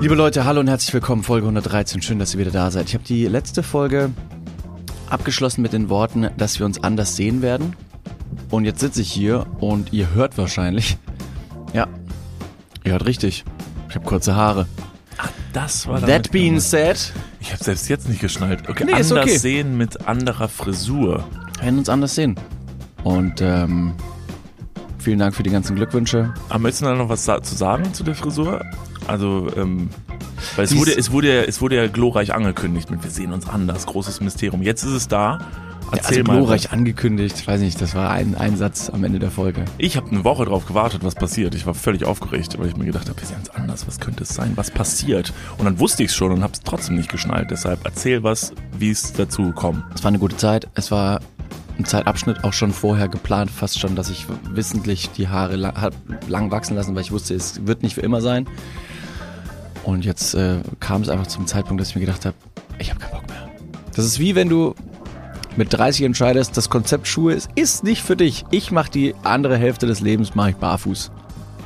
Liebe Leute, hallo und herzlich willkommen, Folge 113. Schön, dass ihr wieder da seid. Ich habe die letzte Folge abgeschlossen mit den Worten, dass wir uns anders sehen werden. Und jetzt sitze ich hier und ihr hört wahrscheinlich. Ja, ihr hört richtig. Ich habe kurze Haare. Das war That being said, Ich habe selbst jetzt nicht geschnallt. Okay, Nee, anders okay. sehen mit anderer Frisur. wir werden uns anders sehen. Und ähm, vielen Dank für die ganzen Glückwünsche. Aber möchtest du da noch was zu sagen zu der Frisur? Also, ähm, weil es Dies- wurde, es wurde, ja, es wurde ja glorreich angekündigt mit wir sehen uns anders, großes Mysterium. Jetzt ist es da. Erzähl also mal. glorreich angekündigt. Weiß nicht, das war ein, ein Satz am Ende der Folge. Ich habe eine Woche drauf gewartet, was passiert. Ich war völlig aufgeregt, weil ich mir gedacht habe, wir sehen uns anders. Was könnte es sein? Was passiert? Und dann wusste ich es schon und habe es trotzdem nicht geschnallt. Deshalb erzähl was, wie es dazu kommt. Es war eine gute Zeit. Es war ein Zeitabschnitt auch schon vorher geplant, fast schon, dass ich wissentlich die Haare lang, lang wachsen lassen, weil ich wusste, es wird nicht für immer sein. Und jetzt äh, kam es einfach zum Zeitpunkt, dass ich mir gedacht habe, ich habe keinen Bock mehr. Das ist wie wenn du mit 30 entscheidest, das Konzept Schuhe ist, ist nicht für dich. Ich mache die andere Hälfte des Lebens mache ich barfuß.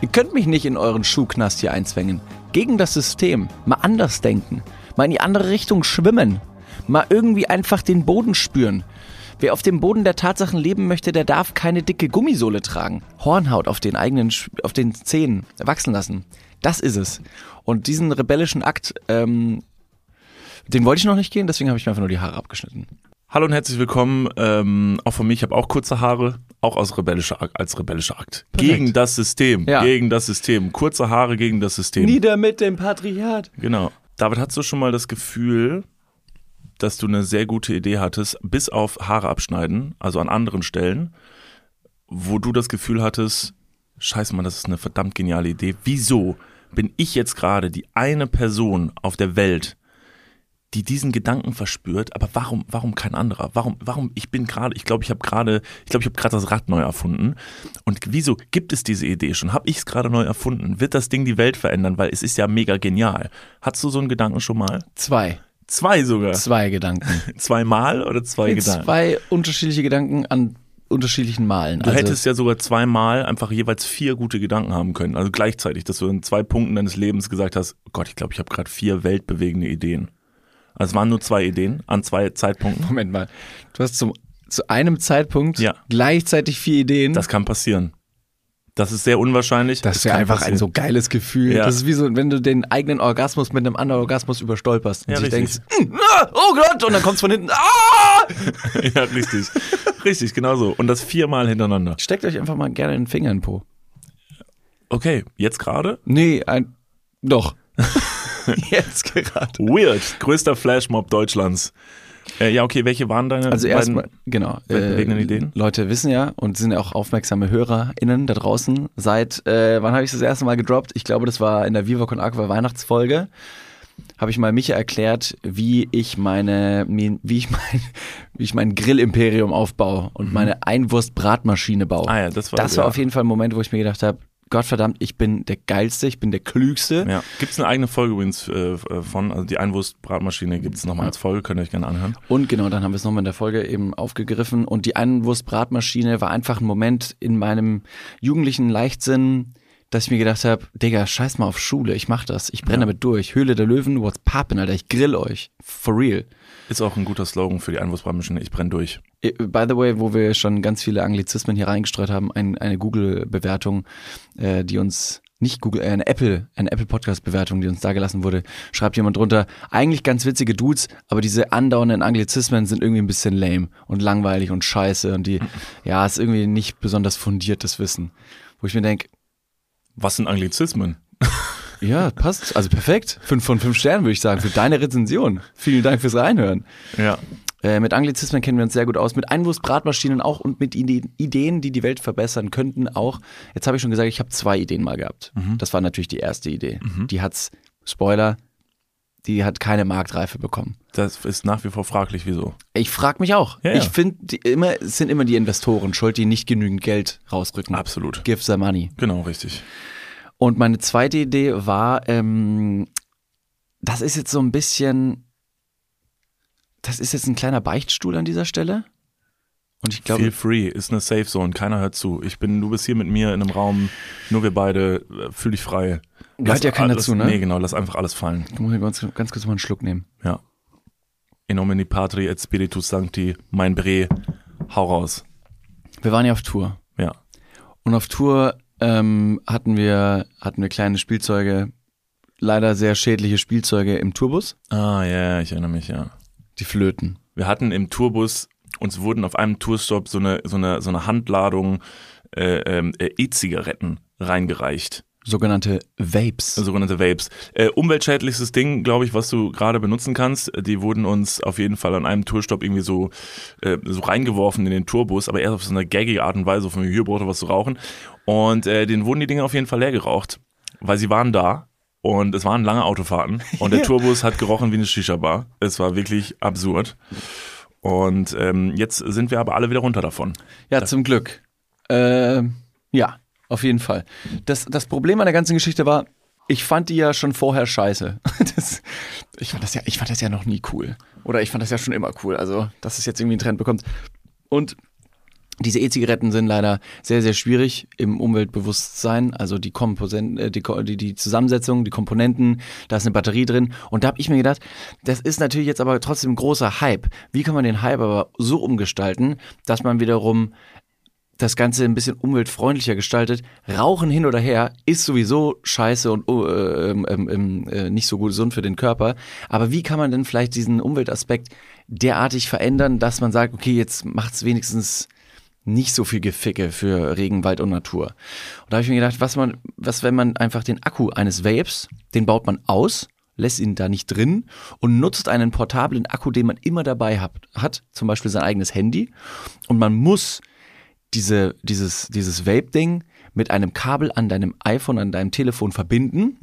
Ihr könnt mich nicht in euren Schuhknast hier einzwängen. Gegen das System. Mal anders denken. Mal in die andere Richtung schwimmen. Mal irgendwie einfach den Boden spüren. Wer auf dem Boden der Tatsachen leben möchte, der darf keine dicke Gummisohle tragen. Hornhaut auf den eigenen, auf den Zehen wachsen lassen. Das ist es. Und diesen rebellischen Akt, ähm, den wollte ich noch nicht gehen, deswegen habe ich mir einfach nur die Haare abgeschnitten. Hallo und herzlich willkommen. Ähm, auch von mir, ich habe auch kurze Haare, auch aus rebellischer, als rebellischer Akt. Perfekt. Gegen das System. Ja. Gegen das System. Kurze Haare gegen das System. Nieder mit dem Patriarchat. Genau. David, hast du schon mal das Gefühl, dass du eine sehr gute Idee hattest, bis auf Haare abschneiden, also an anderen Stellen, wo du das Gefühl hattest, scheiße Mann, das ist eine verdammt geniale Idee. Wieso bin ich jetzt gerade die eine Person auf der Welt, die diesen Gedanken verspürt, aber warum, warum kein anderer? Warum, warum, ich bin gerade, ich glaube, ich habe gerade, ich glaube, ich habe gerade das Rad neu erfunden. Und wieso gibt es diese Idee schon? Habe ich es gerade neu erfunden? Wird das Ding die Welt verändern? Weil es ist ja mega genial. Hattest du so einen Gedanken schon mal? Zwei. Zwei sogar. Zwei Gedanken. Zweimal oder zwei Gedanken? Zwei unterschiedliche Gedanken an unterschiedlichen Malen. Also Du hättest ja sogar zweimal einfach jeweils vier gute Gedanken haben können. Also gleichzeitig, dass du in zwei Punkten deines Lebens gesagt hast, oh Gott, ich glaube, ich habe gerade vier weltbewegende Ideen. Also es waren nur zwei Ideen an zwei Zeitpunkten. Moment mal. Du hast zum, zu einem Zeitpunkt Ja. gleichzeitig vier Ideen. Das kann passieren. Das ist sehr unwahrscheinlich. das Es wäre kann einfach passieren. ein so geiles Gefühl. Ja. Das ist wie so, wenn du den eigenen Orgasmus mit einem anderen Orgasmus überstolperst und Ja, dich denkst, "Mm, ah, oh Gott, und dann kommst von hinten, ah! ja, richtig. richtig, genau so. Und das viermal hintereinander. Steckt euch einfach mal gerne den Finger in den Po. Okay, jetzt gerade? Nee, ein, doch. Jetzt gerade. Weird. Größter Flashmob Deutschlands. Äh, ja, okay, welche waren deine Also erstmal, genau. weltbewegenden Ideen? Leute wissen ja und sind ja auch aufmerksame HörerInnen da draußen. Seit, äh, wann habe ich das erste Mal gedroppt? Ich glaube, das war in der Viva Con Aqua Weihnachtsfolge. Habe ich mal Micha erklärt, wie ich meine, wie ich mein, wie ich mein Grillimperium aufbaue und meine Einwurst-Bratmaschine baue. Mhm. Ah ja, das war- das war ja. auf jeden Fall ein Moment, wo ich mir gedacht habe, Gottverdammt, ich bin der Geilste, ich bin der Klügste. Ja. Gibt es eine eigene Folge übrigens äh, von, also die Einwurstbratmaschine gibt es nochmal als Folge, könnt ihr euch gerne anhören. Und genau, dann haben wir es nochmal in der Folge eben aufgegriffen. Und die Einwurstbratmaschine war einfach ein Moment in meinem jugendlichen Leichtsinn, dass ich mir gedacht habe, Digga, scheiß mal auf Schule, ich mach das, ich brenne damit durch. Höhle der Löwen, what's poppin', Alter, ich grill euch. For real. Ist auch ein guter Slogan für die Einwurstbratmaschine, ich brenn durch. By the way, wo wir schon ganz viele Anglizismen hier reingestreut haben, ein, eine Google-Bewertung, äh, die uns nicht Google, äh, eine Apple, eine Apple Podcast-Bewertung, die uns da gelassen wurde, schreibt jemand drunter, eigentlich ganz witzige Dudes, aber diese andauernden Anglizismen sind irgendwie ein bisschen lame und langweilig und scheiße und die, ja, ist irgendwie nicht besonders fundiertes Wissen. Wo ich mir denke, Was sind Anglizismen? ja, passt, also perfekt, fünf von fünf Sternen würde ich sagen, für deine Rezension. Vielen Dank fürs Reinhören. Ja. Äh, mit Anglizismen kennen wir uns sehr gut aus, mit Einwurfsbratmaschinen auch und mit Ide Ideen, die die Welt verbessern könnten auch. Jetzt habe ich schon gesagt, ich habe zwei Ideen mal gehabt. Das war natürlich die erste Idee. Die hat's, Spoiler, die hat keine Marktreife bekommen. Das ist nach wie vor fraglich, wieso. Ich frage mich auch. Ja, ja. Ich finde, immer, es sind immer die Investoren schuld, die nicht genügend Geld rausrücken. Absolut. Give the money. Genau, richtig. Und meine zweite Idee war, ähm, das ist jetzt so ein bisschen, das ist jetzt ein kleiner Beichtstuhl an dieser Stelle. Und ich glaube, Feel free, ist eine Safe Zone, keiner hört zu. Ich bin, du bist hier mit mir in einem Raum, nur wir beide, äh, fühl dich frei. Gehört ja keiner alles, zu, ne? Nee, genau, lass einfach alles fallen. Ich muss hier ganz, ganz kurz mal einen Schluck nehmen. Ja. In nomine Patri et Spiritus Sancti, mein Bre, hau raus. Wir waren ja auf Tour. Ja. Und auf Tour ähm, hatten wir hatten wir kleine Spielzeuge, leider sehr schädliche Spielzeuge im Tourbus, Ah, ja, ja, ich erinnere mich, ja. die Flöten. Wir hatten im Tourbus, uns wurden auf einem Tourstop so eine, so eine, so eine Handladung äh, ähm, äh, E-Zigaretten reingereicht. Sogenannte Vapes. sogenannte Vapes. Äh, umweltschädlichstes Ding, glaube ich, was du gerade benutzen kannst. Die wurden uns auf jeden Fall an einem Tourstopp irgendwie so, äh, so reingeworfen in den Tourbus, aber erst auf so eine gaggige Art und Weise, von hier braucht was zu rauchen. Und äh, denen wurden die Dinge auf jeden Fall leer geraucht, weil sie waren da und es waren lange Autofahrten und der. Tourbus hat gerochen wie eine Shisha-Bar. Es war wirklich absurd. Und ähm, jetzt sind wir aber alle wieder runter davon. Ja, zum Glück. Äh, ja, auf jeden Fall. Das, das Problem an der ganzen Geschichte war, ich fand die ja schon vorher scheiße. Das, ich, fand das ja, ich fand das ja noch nie cool. Oder ich fand das ja schon immer cool. Also, dass es jetzt irgendwie einen Trend bekommt. Und diese E-Zigaretten sind leider sehr, sehr schwierig im Umweltbewusstsein. Also die, Komposen äh, die, die, die Zusammensetzung, die Komponenten, da ist eine Batterie drin. Und da habe ich mir gedacht, das ist natürlich jetzt aber trotzdem ein großer Hype. Wie kann man den Hype aber so umgestalten, dass man wiederum das Ganze ein bisschen umweltfreundlicher gestaltet. Rauchen hin oder her ist sowieso scheiße und oh, äh, ähm, äh, nicht so gut gesund für den Körper. Aber wie kann man denn vielleicht diesen Umweltaspekt derartig verändern, dass man sagt, okay, jetzt macht's wenigstens nicht so viel Geficke für Regenwald und Natur. Und da habe ich mir gedacht, was man, was wenn man einfach den Akku eines Vapes, den baut man aus, lässt ihn da nicht drin und nutzt einen portablen Akku, den man immer dabei hat, hat zum Beispiel sein eigenes Handy. Und man muss diese, dieses, dieses Vape-Ding mit einem Kabel an deinem iPhone, an deinem Telefon verbinden.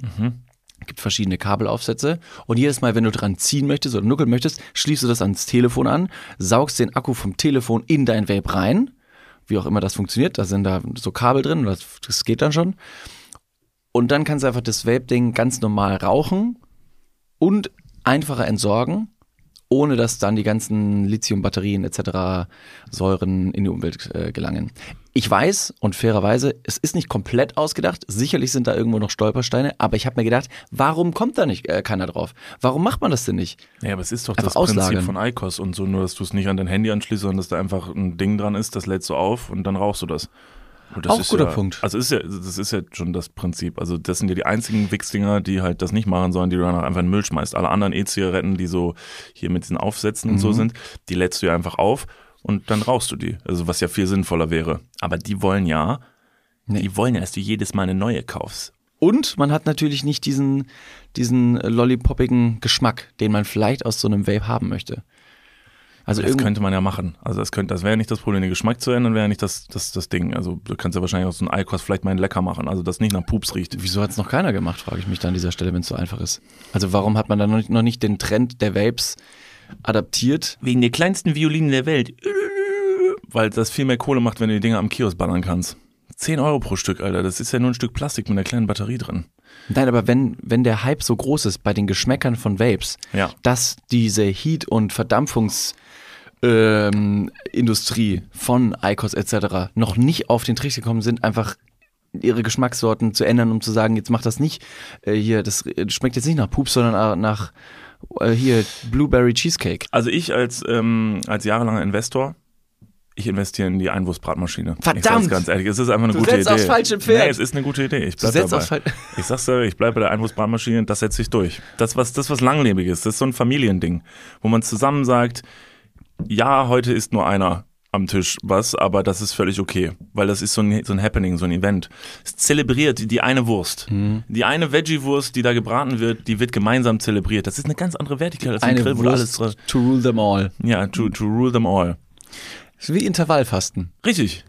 Gibt verschiedene Kabelaufsätze. Und jedes Mal, wenn du dran ziehen möchtest oder nuckeln möchtest, schließt du das ans Telefon an, saugst den Akku vom Telefon in dein Vape rein. Wie auch immer das funktioniert. Da sind da so Kabel drin, das, das geht dann schon. Und dann kannst du einfach das Vape-Ding ganz normal rauchen und einfacher entsorgen, ohne dass dann die ganzen Lithium-Batterien etc. Säuren in die Umwelt äh, gelangen. Ich weiß und fairerweise, es ist nicht komplett ausgedacht. Sicherlich sind da irgendwo noch Stolpersteine, aber ich habe mir gedacht, warum kommt da nicht äh, keiner drauf? Warum macht man das denn nicht? Ja, aber es ist doch Einfach das Prinzip auslagern. von ICOS und so, nur dass du es nicht an dein Handy anschließt, sondern dass da einfach ein Ding dran ist, das lädst du auf und dann rauchst du das. Das Auch ist guter ja, Punkt. Also ist ja, das ist ja schon das Prinzip. Also das sind ja die einzigen Wichsdinger, die halt das nicht machen sollen, die du dann einfach in den Müll schmeißt. Alle anderen E-Zigaretten, die so hier mit diesen Aufsätzen Mhm. und so sind, die lädst du ja einfach auf und dann rauchst du die. Also was ja viel sinnvoller wäre. Aber die wollen ja, Nee. die wollen ja, dass du jedes Mal eine neue kaufst. Und man hat natürlich nicht diesen, diesen lollipoppigen Geschmack, den man vielleicht aus so einem Vape haben möchte. Also Das könnte man ja machen. Also das könnte, das wäre ja nicht das Problem, den Geschmack zu ändern, wäre ja nicht das, das, das Ding. Also du kannst ja wahrscheinlich aus so einem Eikost vielleicht mal einen lecker machen, also das nicht nach Pups riecht. Wieso hat es noch keiner gemacht, frage ich mich da an dieser Stelle, wenn es so einfach ist. Also warum hat man dann noch nicht, noch nicht den Trend der Vapes adaptiert? Wegen der kleinsten Violinen der Welt. Weil das viel mehr Kohle macht, wenn du die Dinger am Kiosk ballern kannst. 10 Euro pro Stück, Alter. Das ist ja nur ein Stück Plastik mit einer kleinen Batterie drin. Nein, aber wenn, wenn der Hype so groß ist bei den Geschmäckern von Vapes, Ja. dass diese Heat- und Verdampfungs- ähm, von ICOS etc. noch nicht auf den Trichter gekommen sind, einfach ihre Geschmackssorten zu ändern, um zu sagen, jetzt macht das nicht äh, hier, das äh, schmeckt jetzt nicht nach Pups, sondern äh, nach äh, hier Blueberry Cheesecake. Also ich als, ähm, als jahrelanger Investor, ich investiere in die Einwurfsbratmaschine. Ich Verdammt! sag's ganz ehrlich, es ist einfach eine Du gute setzt Idee. aufs falsche Pferd. Nee, es ist eine gute Idee. Ich Du bleib setzt dabei. aufs Fal- Ich sag's dir, ich bleibe bei der Einwurfsbratmaschine, das setze ich durch. Das was, das was langlebiges, das ist so ein Familiending, wo man zusammen sagt, ja, heute ist nur einer am Tisch was, aber das ist völlig okay, weil das ist so ein, so ein Happening, so ein Event. Es zelebriert die, die eine Wurst. Mhm. Die eine Veggie-Wurst, die da gebraten wird, die wird gemeinsam zelebriert. Das ist eine ganz andere Wertigkeit als ein Grill, wo alles drin. to rule them all. Ja, to, to rule them all. Das ist wie Intervallfasten. Richtig.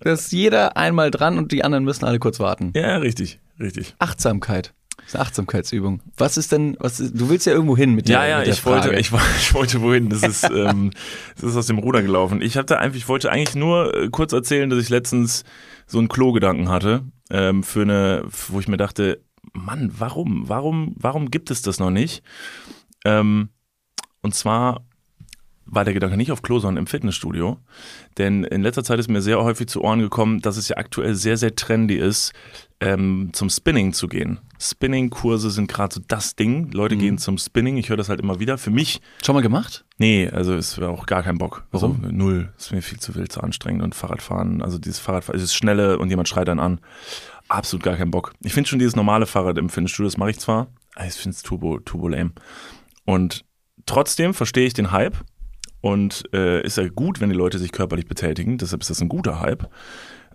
Da ist jeder einmal dran und die anderen müssen alle kurz warten. Ja, richtig, richtig. Achtsamkeit. Das ist eine Achtsamkeitsübung. Was ist denn, was ist, du willst ja irgendwo hin mit der, Ja, ja, der ich wollte, Frage. ich, wo- ich wollte wohin. Das ist, ähm, das ist aus dem Ruder gelaufen. Ich hatte einfach, ich wollte eigentlich nur äh, kurz erzählen, dass ich letztens so einen Klo-Gedanken hatte, ähm, für eine, wo ich mir dachte, Mann, warum, warum, warum gibt es das noch nicht? Ähm, und zwar war der Gedanke nicht auf Klo, sondern im Fitnessstudio. Denn in letzter Zeit ist mir sehr häufig zu Ohren gekommen, dass es ja aktuell sehr, sehr trendy ist, ähm, zum Spinning zu gehen. Spinning-Kurse sind gerade so das Ding. Leute Mhm. gehen zum Spinning. Ich höre das halt immer wieder. Für mich, Schon mal gemacht? nee, also ist auch gar kein Bock. Also Warum? null. Ist mir viel zu wild, zu anstrengend. Und Fahrradfahren, also dieses Fahrradfahren, dieses Schnelle und jemand schreit dann an. Absolut gar kein Bock. Ich finde schon dieses normale Fahrrad im Fitnessstudio, das mache ich zwar, ich finde es turbo, turbo lame. Und trotzdem verstehe ich den Hype und äh, ist ja gut, wenn die Leute sich körperlich betätigen. Deshalb ist das ein guter Hype.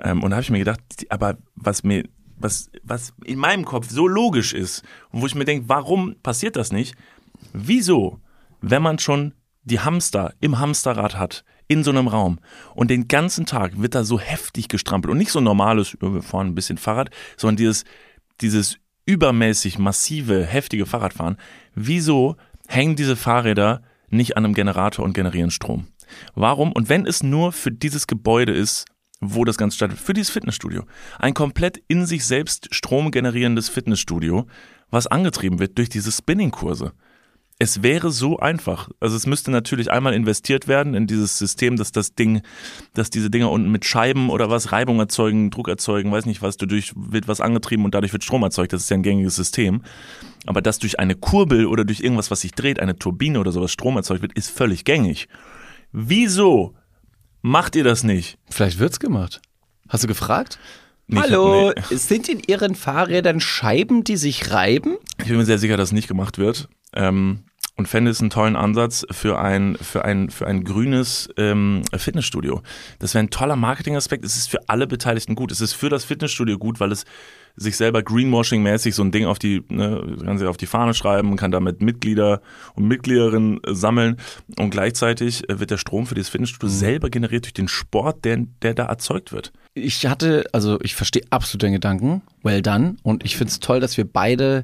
Ähm, und da habe ich mir gedacht, aber was mir, was, was in meinem Kopf so logisch ist und wo ich mir denke, warum passiert das nicht? Wieso, wenn man schon die Hamster im Hamsterrad hat, in so einem Raum und den ganzen Tag wird da so heftig gestrampelt und nicht so normales, wir fahren ein bisschen Fahrrad, sondern dieses, dieses übermäßig massive, heftige Fahrradfahren, wieso hängen diese Fahrräder nicht an einem Generator und generieren Strom? Warum? Und wenn es nur für dieses Gebäude ist, wo das Ganze stattfindet, für dieses Fitnessstudio, ein komplett in sich selbst Strom generierendes Fitnessstudio, was angetrieben wird durch diese Spinning-Kurse. Es wäre so einfach. Also es müsste natürlich einmal investiert werden in dieses System, dass das Ding, dass diese Dinger unten mit Scheiben oder was Reibung erzeugen, Druck erzeugen, weiß nicht was, dadurch wird was angetrieben und dadurch wird Strom erzeugt. Das ist ja ein gängiges System. Aber dass durch eine Kurbel oder durch irgendwas, was sich dreht, eine Turbine oder sowas Strom erzeugt wird, ist völlig gängig. Wieso macht ihr das nicht? Vielleicht wird's gemacht. Hast du gefragt? Nicht- Hallo, nee. sind in Ihren Fahrrädern Scheiben, die sich reiben? Ich bin mir sehr sicher, dass es nicht gemacht wird. Ähm, und fände es einen tollen Ansatz für ein, für ein, für ein grünes ähm, Fitnessstudio. Das wäre ein toller Marketingaspekt. Es ist für alle Beteiligten gut. Es ist für das Fitnessstudio gut, weil es sich selber Greenwashing-mäßig so ein Ding auf die, ne, kann sich auf die Fahne schreiben, kann damit Mitglieder und Mitgliederinnen sammeln und gleichzeitig äh, wird der Strom für dieses Fitnessstudio selber generiert durch den Sport, der, der da erzeugt wird. Ich hatte, also ich verstehe absolut den Gedanken, well done. Und ich finde es toll, dass wir beide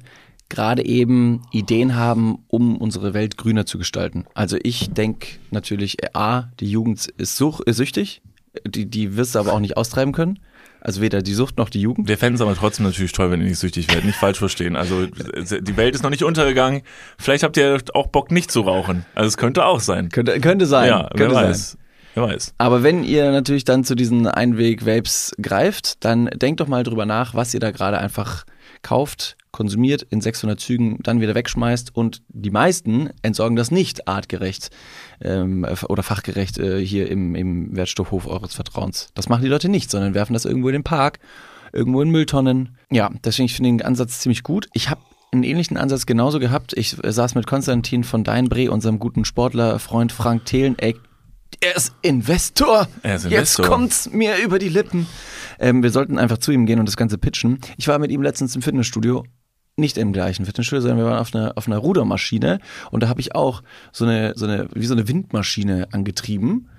gerade eben Ideen haben, um unsere Welt grüner zu gestalten. Also ich denke natürlich, äh, A, die Jugend ist, such, ist süchtig, die, die wirst du aber auch nicht austreiben können. Also weder die Sucht noch die Jugend. Wir fänden es aber trotzdem natürlich toll, wenn ihr nicht süchtig werdet. Nicht falsch verstehen. Also die Welt ist noch nicht untergegangen. Vielleicht habt ihr auch Bock, nicht zu rauchen. Also es könnte auch sein. Könnte, könnte sein. ja, wer könnte weiß. Sein. Wer weiß. Aber wenn ihr natürlich dann zu diesen Einweg-Vapes greift, dann denkt doch mal drüber nach, was ihr da gerade einfach kauft, konsumiert, in 600 Zügen dann wieder wegschmeißt und die meisten entsorgen das nicht artgerecht ähm, oder fachgerecht äh, hier im, im Wertstoffhof eures Vertrauens. Das machen die Leute nicht, sondern werfen das irgendwo in den Park, irgendwo in Mülltonnen. Ja, deswegen finde ich den Ansatz ziemlich gut. Ich habe einen ähnlichen Ansatz genauso gehabt. Ich äh, saß mit Konstantin von Deinbre, unserem guten Sportlerfreund Frank Thelen. Er ist Investor. Er ist Jetzt Investor. kommt's mir über die Lippen. Ähm, wir sollten einfach zu ihm gehen und das Ganze pitchen. Ich war mit ihm letztens im Fitnessstudio. Nicht im gleichen Fitnessstudio, sondern wir waren auf einer, auf einer Rudermaschine und da habe ich auch so eine, so eine, wie so eine Windmaschine angetrieben.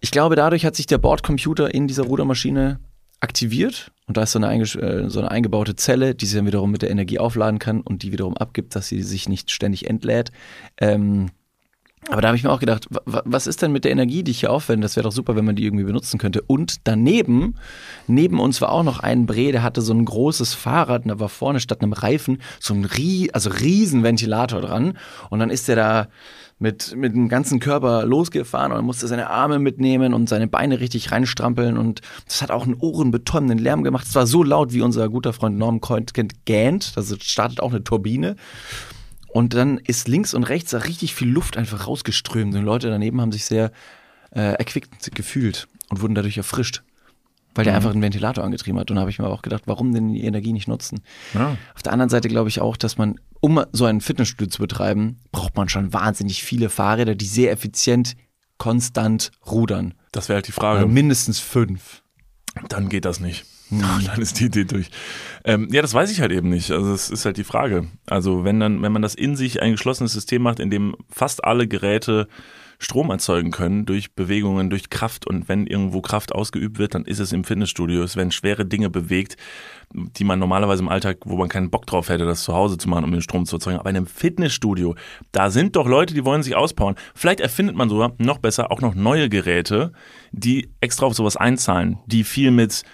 Ich glaube, dadurch hat sich der Bordcomputer in dieser Rudermaschine aktiviert und da ist so eine, äh, so eine eingebaute Zelle, die sie dann wiederum mit der Energie aufladen kann und die wiederum abgibt, dass sie sich nicht ständig entlädt. Ähm, aber da habe ich mir auch gedacht, wa- wa- was ist denn mit der Energie, die ich hier aufwende? Das wäre doch super, wenn man die irgendwie benutzen könnte. Und daneben, neben uns war auch noch ein Bre, der hatte so ein großes Fahrrad und da war vorne statt einem Reifen so ein Rie also riesen Ventilator dran. Und dann ist der da mit, mit dem ganzen Körper losgefahren und musste seine Arme mitnehmen und seine Beine richtig reinstrampeln. Und das hat auch einen ohrenbetäubenden Lärm gemacht. Es war so laut, wie unser guter Freund Norm Coint gähnt. Also startet auch eine Turbine. Und dann ist links und rechts da richtig viel Luft einfach rausgeströmt. Und Leute daneben haben sich sehr äh, erquickt gefühlt und wurden dadurch erfrischt. Weil der einfach einen Ventilator angetrieben hat. Und da habe ich mir auch gedacht, warum denn die Energie nicht nutzen? Ja. Auf der anderen Seite glaube ich auch, dass man, um so ein Fitnessstudio zu betreiben, braucht man schon wahnsinnig viele Fahrräder, die sehr effizient, konstant rudern. Das wäre halt die Frage. mindestens fünf. Dann geht das nicht. Dann ist die Idee durch. Ähm, ja, das weiß ich halt eben nicht. Also das ist halt die Frage. Also wenn dann, wenn man das in sich ein geschlossenes System macht, in dem fast alle Geräte Strom erzeugen können durch Bewegungen, durch Kraft und wenn irgendwo Kraft ausgeübt wird, dann ist es im Fitnessstudio. Es werden schwere Dinge bewegt, die man normalerweise im Alltag, wo man keinen Bock drauf hätte, das zu Hause zu machen, um den Strom zu erzeugen. Aber in einem Fitnessstudio, da sind doch Leute, die wollen sich auspowern. Vielleicht erfindet man sogar noch besser auch noch neue Geräte, die extra auf sowas einzahlen, die viel mit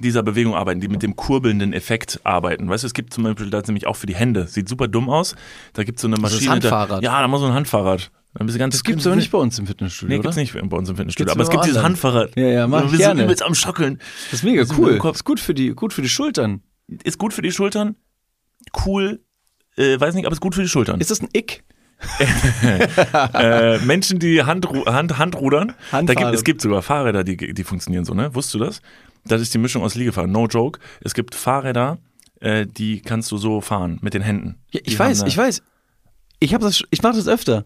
dieser Bewegung arbeiten, die mit dem kurbelnden Effekt arbeiten. Weißt du, es gibt zum Beispiel da nämlich auch für die Hände, sieht super dumm aus. Da gibt es so eine Also das Maschine. Handfahrrad. Da, ja, da muss so ein Handfahrrad. Dann bist du ganz Das gibt's aber nicht bei uns im Fitnessstudio, Nee, oder? gibt's nicht bei uns im Fitnessstudio. Gibt's Aber es gibt dieses. Handfahrrad. Ja, ja, mach ich gerne. übelst am Schockeln. Das ist mega cool. Ist gut für die, gut für die Schultern. Ist gut für die Schultern. Cool. Äh, weiß nicht, aber ist gut für die Schultern. Ist das ein Ick? äh, Menschen, die Handru Hand, Handrudern. Da gibt, Handfahren. es gibt sogar Fahrräder, die, die funktionieren so, ne? Wusstest du das? Das ist die Mischung aus Liegefahren. No joke. Es gibt Fahrräder, äh, die kannst du so fahren mit den Händen. Ja, ich Die weiß, ich weiß. Ich habe das, ich mache das öfter.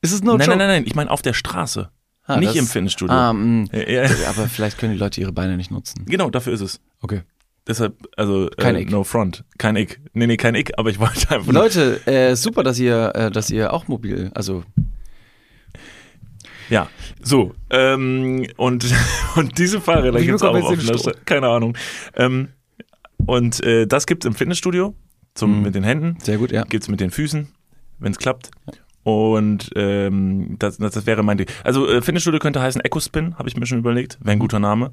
Ist es no Nein, joke? nein, nein, nein. Ich meine auf der Straße. Ah, nicht das- im Fitnessstudio. Ah, mh. Ja. Aber vielleicht können die Leute ihre Beine nicht nutzen. Genau, dafür ist es. Okay. Deshalb, also Kein äh, Ick. no front. Kein Ick. Nee, nee, kein Ick, aber ich wollte einfach Leute, äh, super, dass ihr, äh, dass ihr auch mobil, also Ja, so. Ähm, und, und diese Fahrräder gibt es auch auf? Stadt. Keine Ahnung. Ähm, und äh, das gibt's im Fitnessstudio zum, Mhm. mit den Händen. sehr gut, ja. Gibt's mit den Füßen, wenn es klappt. Und ähm, das, das, das wäre mein Ding. Also äh, Fitnessstudio könnte heißen Ecospin, habe ich mir schon überlegt. Wäre ein guter Name.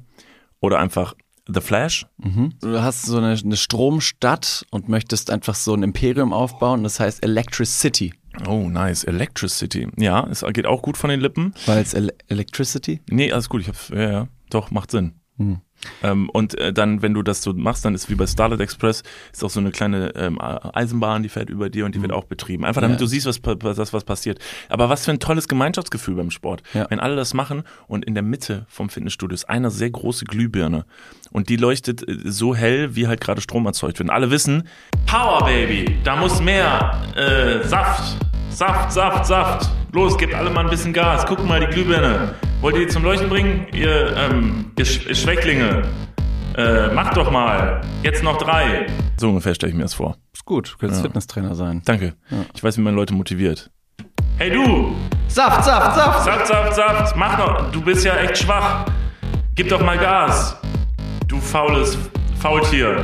Oder einfach The Flash. Mhm. Du hast so eine, eine Stromstadt und möchtest einfach so ein Imperium aufbauen, das heißt Electricity. Oh, nice. Electricity. Ja, es geht auch gut von den Lippen. Weil es Ele Electricity? Nee, alles gut. Ich hab's, ja, ja. Doch, macht Sinn. Hm. Ähm, und äh, dann, wenn du das so machst, dann ist wie bei Starlight Express, ist auch so eine kleine ähm, Eisenbahn, die fährt über dir und die wird auch betrieben. Einfach damit. Ja. du siehst, was, was, was passiert. Aber was für ein tolles Gemeinschaftsgefühl beim Sport. Ja. Wenn alle das machen und in der Mitte vom Fitnessstudio ist eine sehr große Glühbirne und die leuchtet äh, so hell, wie halt gerade Strom erzeugt wird. Und alle wissen, Power Baby, da muss mehr äh, Saft, Saft, Saft, Saft. Los, gebt alle mal ein bisschen Gas. Guckt mal die Glühbirne. Wollt ihr die zum Leuchten bringen? Ihr, ähm, ihr Sch ihr Schwächlinge. Äh, macht doch mal. Jetzt noch drei. So ungefähr stelle ich mir das vor. Ist gut, du könntest Ja. Fitnesstrainer sein. Danke. Ich weiß, wie man Leute motiviert. Hey du! Saft, Saft, Saft! Saft, Saft, Saft! Mach doch! Du bist ja echt schwach. Gib doch mal Gas. Du faules Faultier.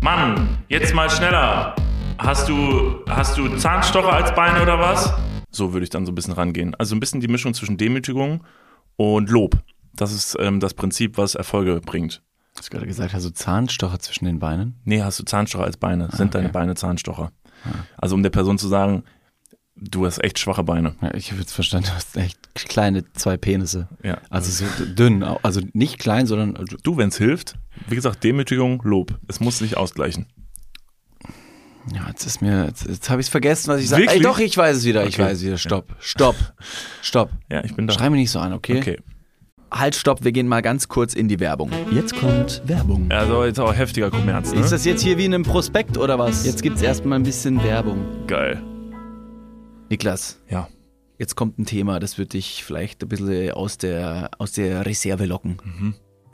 Mann, jetzt mal schneller. Hast du, hast du Zahnstocher als Beine oder was? So würde ich dann so ein bisschen rangehen. Also ein bisschen die Mischung zwischen Demütigung und Lob. Das ist ähm, das Prinzip, was Erfolge bringt. Hast du gerade gesagt, hast du Zahnstocher zwischen den Beinen? Nee, hast du Zahnstocher als Beine? Sind deine okay. Beine Zahnstocher? Also um der Person zu sagen, du hast echt schwache Beine. Ja, ich habe jetzt verstanden, du hast echt kleine zwei Penisse. Ja. Also so dünn, also nicht klein, sondern Du, wenn es hilft, wie gesagt, Demütigung, Lob. Es muss sich ausgleichen. Ja, jetzt ist mir, jetzt, jetzt habe ich es vergessen, was ich sage. Ey, doch, ich weiß es wieder, ich Okay. weiß es wieder. Stopp, stopp, stopp. Ja, ich bin da. Schrei mich nicht so an, okay? Okay. Halt, stopp, wir gehen mal ganz kurz in die Werbung. Jetzt kommt Werbung. Also jetzt auch heftiger Kommerz, ne? Ist das jetzt hier wie in einem Prospekt oder was? Jetzt gibt's erstmal ein bisschen Werbung. Geil. Niklas, Ja. jetzt kommt ein Thema, das wird dich vielleicht ein bisschen aus der, aus der Reserve locken. Mhm.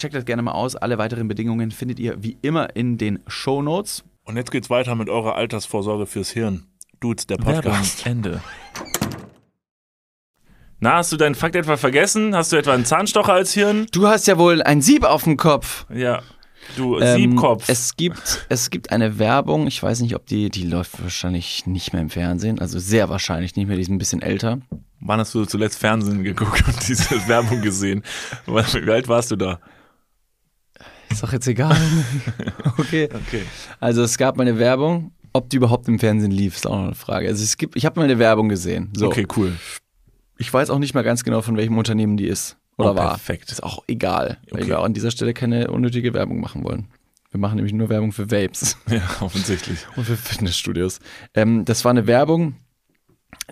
Checkt das gerne mal aus. Alle weiteren Bedingungen findet ihr wie immer in den Show Notes. Und jetzt geht's weiter mit eurer Altersvorsorge fürs Hirn. Dudes, der Podcast. Ende. Na, hast du deinen Fakt etwa vergessen? Hast du etwa einen Zahnstocher als Hirn? Du hast ja wohl ein Sieb auf dem Kopf. Ja. Du, Ähm, Siebkopf. Es gibt, es gibt eine Werbung, ich weiß nicht, ob die, die läuft wahrscheinlich nicht mehr im Fernsehen, also sehr wahrscheinlich nicht mehr, die ist ein bisschen älter. Wann hast du zuletzt Fernsehen geguckt und diese Werbung gesehen? Wie alt warst du da? Ist doch jetzt egal. okay. Okay. Also es gab mal eine Werbung, ob die überhaupt im Fernsehen lief, ist auch noch eine Frage. Also es gibt, ich habe mal eine Werbung gesehen. So. Okay, cool. Ich weiß auch nicht mehr ganz genau, von welchem Unternehmen die ist oder Oh, war. perfekt. Ist auch egal, weil Okay. wir auch an dieser Stelle keine unnötige Werbung machen wollen. Wir machen nämlich nur Werbung für Vapes Ja, offensichtlich. und für Fitnessstudios. Ähm, das war eine Werbung,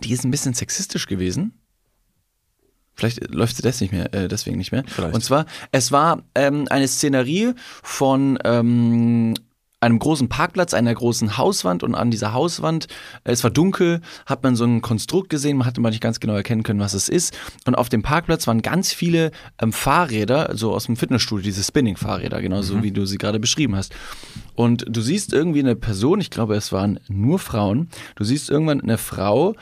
die ist ein bisschen sexistisch gewesen. Vielleicht läuft sie das nicht mehr, äh, deswegen nicht mehr. Vielleicht. Und zwar, es war ähm, eine Szenerie von ähm, einem großen Parkplatz, einer großen Hauswand und an dieser Hauswand, äh, es war dunkel, hat man so ein Konstrukt gesehen, man hatte mal nicht ganz genau erkennen können, was es ist. Und auf dem Parkplatz waren ganz viele ähm, Fahrräder, so aus dem Fitnessstudio, diese Spinning-Fahrräder, genauso wie du sie gerade beschrieben hast. Und du siehst irgendwie eine Person, ich glaube, es waren nur Frauen, du siehst irgendwann eine Frau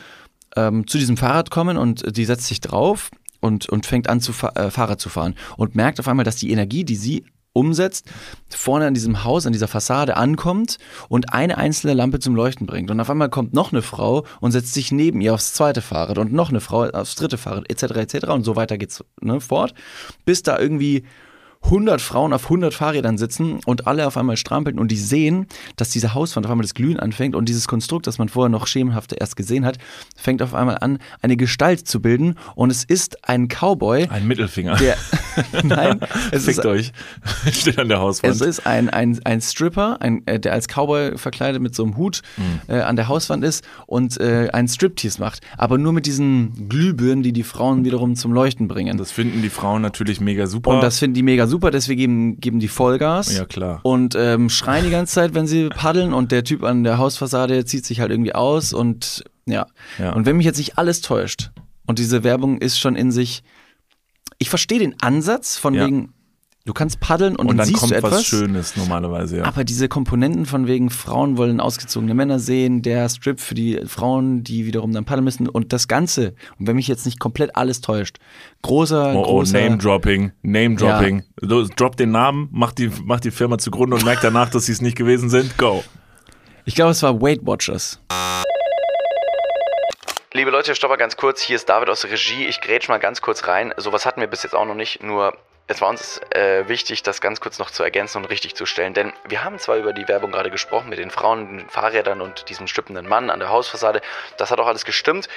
ähm, zu diesem Fahrrad kommen und die setzt sich drauf und, und fängt an, zu äh, Fahrrad zu fahren und merkt auf einmal, dass die Energie, die sie umsetzt, vorne an diesem Haus, an dieser Fassade ankommt und eine einzelne Lampe zum Leuchten bringt. Und auf einmal kommt noch eine Frau und setzt sich neben ihr aufs zweite Fahrrad und noch eine Frau aufs dritte Fahrrad, etc., etc. Und so weiter geht's ne, fort, bis da irgendwie 100 Frauen auf 100 Fahrrädern sitzen und alle auf einmal strampeln und die sehen, dass diese Hauswand auf einmal das Glühen anfängt und dieses Konstrukt, das man vorher noch schemenhaft erst gesehen hat, fängt auf einmal an, eine Gestalt zu bilden und es ist ein Cowboy, Ein Mittelfinger. der, nein, es Fickt ist, euch. Steht an der Hauswand. es ist ein, ein, ein Stripper, ein, äh, der als Cowboy verkleidet mit so einem Hut äh, an der Hauswand ist und äh, einen Striptease macht, aber nur mit diesen Glühbirnen, die die Frauen wiederum zum Leuchten bringen. das finden die Frauen natürlich mega super. Und das finden die mega super, deswegen geben, geben die Vollgas. Ja, klar. Und ähm, schreien die ganze Zeit, wenn sie paddeln und der Typ an der Hausfassade zieht sich halt irgendwie aus und ja. Ja. Und wenn mich jetzt nicht alles täuscht und diese Werbung ist schon in sich, ich verstehe den Ansatz von Ja. wegen, du kannst paddeln und, und dann siehst kommt du etwas. was Schönes normalerweise, ja. Aber diese Komponenten von wegen Frauen wollen ausgezogene Männer sehen, der Strip für die Frauen, die wiederum dann paddeln müssen und das Ganze, und wenn mich jetzt nicht komplett alles täuscht, großer, Oh, oh großer, Name-Dropping, Name-Dropping. Du Drop den Namen, mach die, mach die Firma zugrunde und merk danach, dass sie es nicht gewesen sind. Go. ich glaube es war Weight Watchers. Liebe Leute, stopp mal ganz kurz. Hier ist David aus der Regie. Ich grätsch mal ganz kurz rein. Sowas hatten wir bis jetzt auch noch nicht. Nur es war uns äh, wichtig, das ganz kurz noch zu ergänzen und richtig zu stellen. Denn wir haben zwar über die Werbung gerade gesprochen mit den Frauen, den Fahrrädern und diesem stippenden Mann an der Hausfassade. Das hat auch alles gestimmt.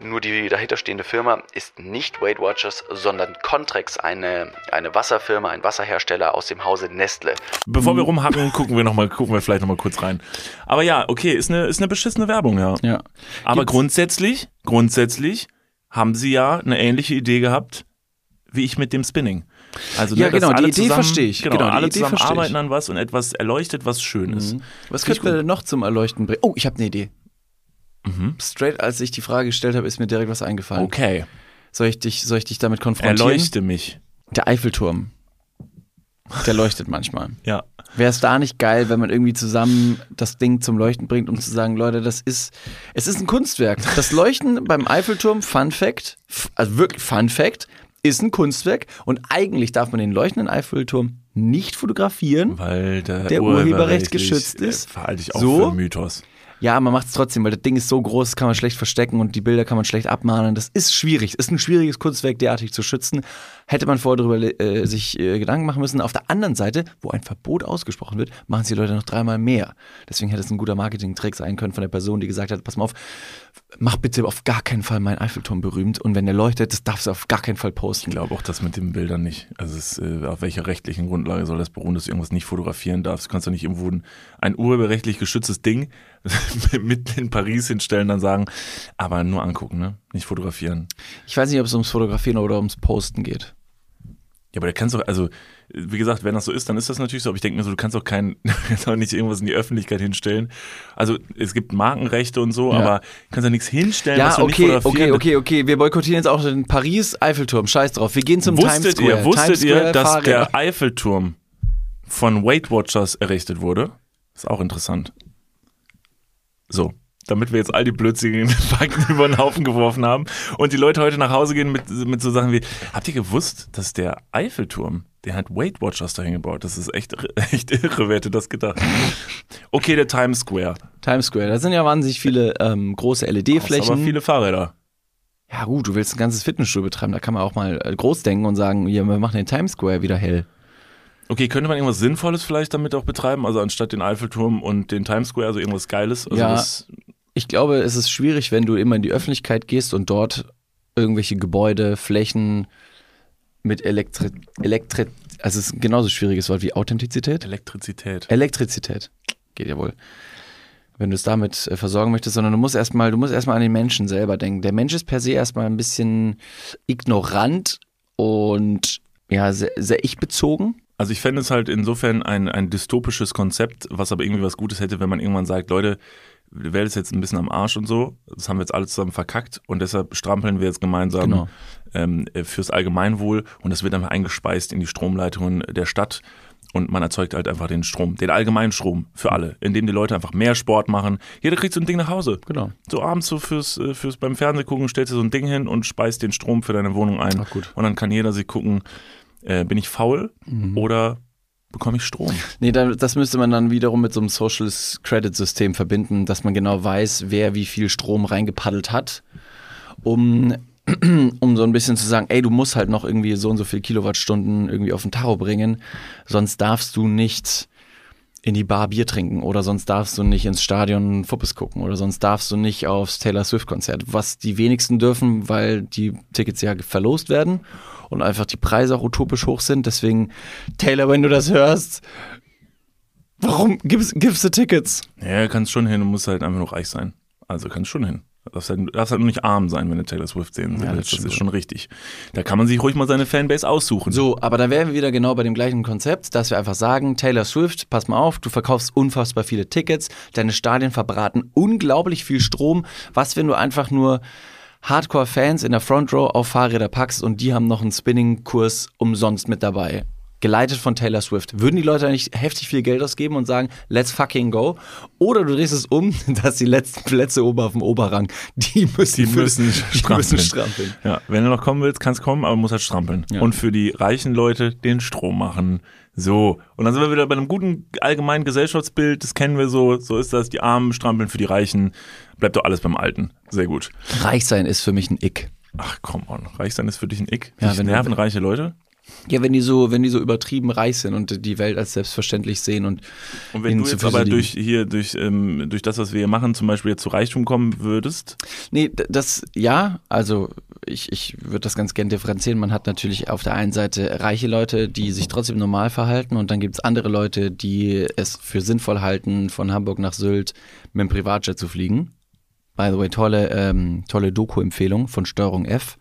Nur die dahinterstehende Firma ist nicht Weight Watchers, sondern Contrex, eine, eine Wasserfirma, ein Wasserhersteller aus dem Hause Nestle. Bevor wir rumhacken, gucken wir noch mal, gucken wir vielleicht noch mal kurz rein. Aber ja, okay, ist eine, ist eine beschissene Werbung, ja. Ja. Aber Gibt's- grundsätzlich, grundsätzlich haben sie ja eine ähnliche Idee gehabt, wie ich mit dem Spinning. Also, Ja, ne, genau, die Idee zusammen, verstehe ich. Genau, Genau, alle Idee zusammen arbeiten an was und etwas erleuchtet, was schön ist. Was Finde ich könnten wir denn noch zum Erleuchten bringen? Oh, ich habe eine Idee. Straight als ich die Frage gestellt habe, ist mir direkt was eingefallen. Okay, Soll, ich dich, soll ich dich damit konfrontieren? erleuchte mich. Der Eiffelturm. Der leuchtet manchmal. Ja. Wäre es da nicht geil, wenn man irgendwie zusammen das Ding zum Leuchten bringt, um zu sagen, Leute, das ist, es ist ein Kunstwerk. Das Leuchten beim Eiffelturm, Fun Fact, also wirklich Fun Fact, ist ein Kunstwerk und eigentlich darf man den leuchtenden Eiffelturm nicht fotografieren. Weil der, Der Urheberrecht geschützt ist. Äh, halte ich auch So. für Mythos. Ja, man macht es trotzdem, weil das Ding ist so groß, das kann man schlecht verstecken und die Bilder kann man schlecht abmahnen. Das ist schwierig. Ist ein schwieriges Kunstwerk derartig zu schützen. Hätte man vorher darüber äh, sich äh, Gedanken machen müssen. Auf der anderen Seite, wo ein Verbot ausgesprochen wird, machen es die Leute noch dreimal mehr. Deswegen hätte es ein guter Marketing-Trick sein können von der Person, die gesagt hat, pass mal auf, mach bitte auf gar keinen Fall meinen Eiffelturm berühmt und wenn der leuchtet, das darfst du auf gar keinen Fall posten. Ich glaube auch das mit den Bildern nicht. Also es, äh, auf welcher rechtlichen Grundlage soll das beruhen, dass du irgendwas nicht fotografieren darfst? Du kannst doch nicht irgendwo ein urheberrechtlich geschütztes Ding mitten in Paris hinstellen, dann sagen, aber nur angucken, ne? Nicht fotografieren. Ich weiß nicht, ob es ums Fotografieren oder ums Posten geht. Ja, aber da kannst du, also, wie gesagt, wenn das so ist, dann ist das natürlich so, aber ich denke mir so, du kannst auch kein, du kannst auch nicht irgendwas in die Öffentlichkeit hinstellen. Also, es gibt Markenrechte und so, Ja. aber du kannst ja nichts hinstellen, was Ja, du nicht okay, okay, okay, okay. Wir boykottieren jetzt auch den Paris Eiffelturm. Scheiß drauf. Wir gehen zum Times Wusstet Square. ihr, wusstet Times ihr, Square dass Fahrräder. der Eiffelturm von Weight Watchers errichtet wurde? Ist auch interessant. So, damit wir jetzt all die blödsinnigen Fakten über den Haufen geworfen haben und die Leute heute nach Hause gehen mit, mit so Sachen wie, habt ihr gewusst, dass der Eiffelturm, der hat Weight Watchers dahin gebaut? Das ist echt, echt irre, wer hätte das gedacht? Okay, der Times Square. Times Square. Da sind ja wahnsinnig viele ähm, große LED-Flächen. aber viele Fahrräder. Ja gut, du willst ein ganzes Fitnessstudio betreiben, da kann man auch mal äh, groß denken und sagen, ja, wir machen den Times Square wieder hell. Okay, könnte man irgendwas Sinnvolles vielleicht damit auch betreiben? Also anstatt den Eiffelturm und den Times Square, also irgendwas Geiles? Also Ja. Ich glaube, es ist schwierig, wenn du immer in die Öffentlichkeit gehst und dort irgendwelche Gebäude, Flächen mit Elektri... Elektri also es ist ein genauso schwieriges Wort wie Authentizität. Elektrizität. Elektrizität. Geht ja wohl. Wenn du es damit äh, versorgen möchtest, sondern du musst erstmal, du musst erstmal an den Menschen selber denken. Der Mensch ist per se erstmal ein bisschen ignorant und ja, sehr, sehr ich-bezogen. Also ich fände es halt insofern ein, ein dystopisches Konzept, was aber irgendwie was Gutes hätte, wenn man irgendwann sagt, Leute, die Welt ist jetzt ein bisschen am Arsch und so, das haben wir jetzt alle zusammen verkackt und deshalb strampeln wir jetzt gemeinsam Genau. ähm, fürs Allgemeinwohl und das wird dann eingespeist in die Stromleitungen der Stadt und man erzeugt halt einfach den Strom, den allgemeinen Strom für alle, indem die Leute einfach mehr Sport machen. Jeder kriegt so ein Ding nach Hause. Genau. So abends so fürs, äh, fürs beim Fernseh gucken stellst du so ein Ding hin und speist den Strom für deine Wohnung ein. Ach gut. Und dann kann jeder sich gucken, äh, bin ich faul oder bekomme ich Strom? Nee, da, das müsste man dann wiederum mit so einem Social Credit System verbinden, dass man genau weiß, wer wie viel Strom reingepaddelt hat, um, um so ein bisschen zu sagen, ey, du musst halt noch irgendwie so und so viel Kilowattstunden irgendwie auf den Tacho bringen, sonst darfst du nicht in die Bar Bier trinken oder sonst darfst du nicht ins Stadion Fuppes gucken oder sonst darfst du nicht aufs Taylor Swift Konzert, was die wenigsten dürfen, weil die Tickets ja verlost werden und einfach die Preise auch utopisch hoch sind. Deswegen, Taylor, wenn du das hörst, warum gibst, du Tickets? Ja, kannst schon hin und musst halt einfach nur reich sein. Also kannst schon hin. Du darfst halt, du darfst halt nur nicht arm sein, wenn du Taylor Swift sehen willst. das das ist schon richtig. Da kann man sich ruhig mal seine Fanbase aussuchen. So, aber da wären wir wieder genau bei dem gleichen Konzept, dass wir einfach sagen, Taylor Swift, pass mal auf, du verkaufst unfassbar viele Tickets, deine Stadien verbraten unglaublich viel Strom, was wenn du einfach nur Hardcore-Fans in der Front Row auf Fahrräder packst und die haben noch einen Spinning-Kurs umsonst mit dabei. Geleitet von Taylor Swift. Würden die Leute nicht heftig viel Geld ausgeben und sagen, let's fucking go? Oder du drehst es um, dass die letzten Plätze oben auf dem Oberrang, die müssen, Die müssen die strampeln. müssen strampeln. Ja, wenn du noch kommen willst, kannst kommen, aber musst halt strampeln. Ja. Und für die reichen Leute den Strom machen. So. Und dann sind wir wieder bei einem guten allgemeinen Gesellschaftsbild. Das kennen wir so. So ist das. Die Armen strampeln für die Reichen. Bleibt doch alles beim Alten. Sehr gut. Reich sein ist für mich ein Ick. Ach, komm on. Reich sein ist für dich ein Ick. Ja, wenn du- nerven reiche Leute. Ja, wenn die so, wenn die so übertrieben reich sind und die Welt als selbstverständlich sehen und Und wenn du jetzt aber durch hier, durch, ähm, durch das, was wir hier machen, zum Beispiel jetzt zu Reichtum kommen würdest, Nee, das, ja, also ich, ich würde das ganz gern differenzieren. Man hat natürlich auf der einen Seite reiche Leute, die sich trotzdem normal verhalten und dann gibt es andere Leute, die es für sinnvoll halten, von Hamburg nach Sylt mit dem Privatjet zu fliegen. By the way, tolle, ähm, tolle Doku-Empfehlung von Steuerung F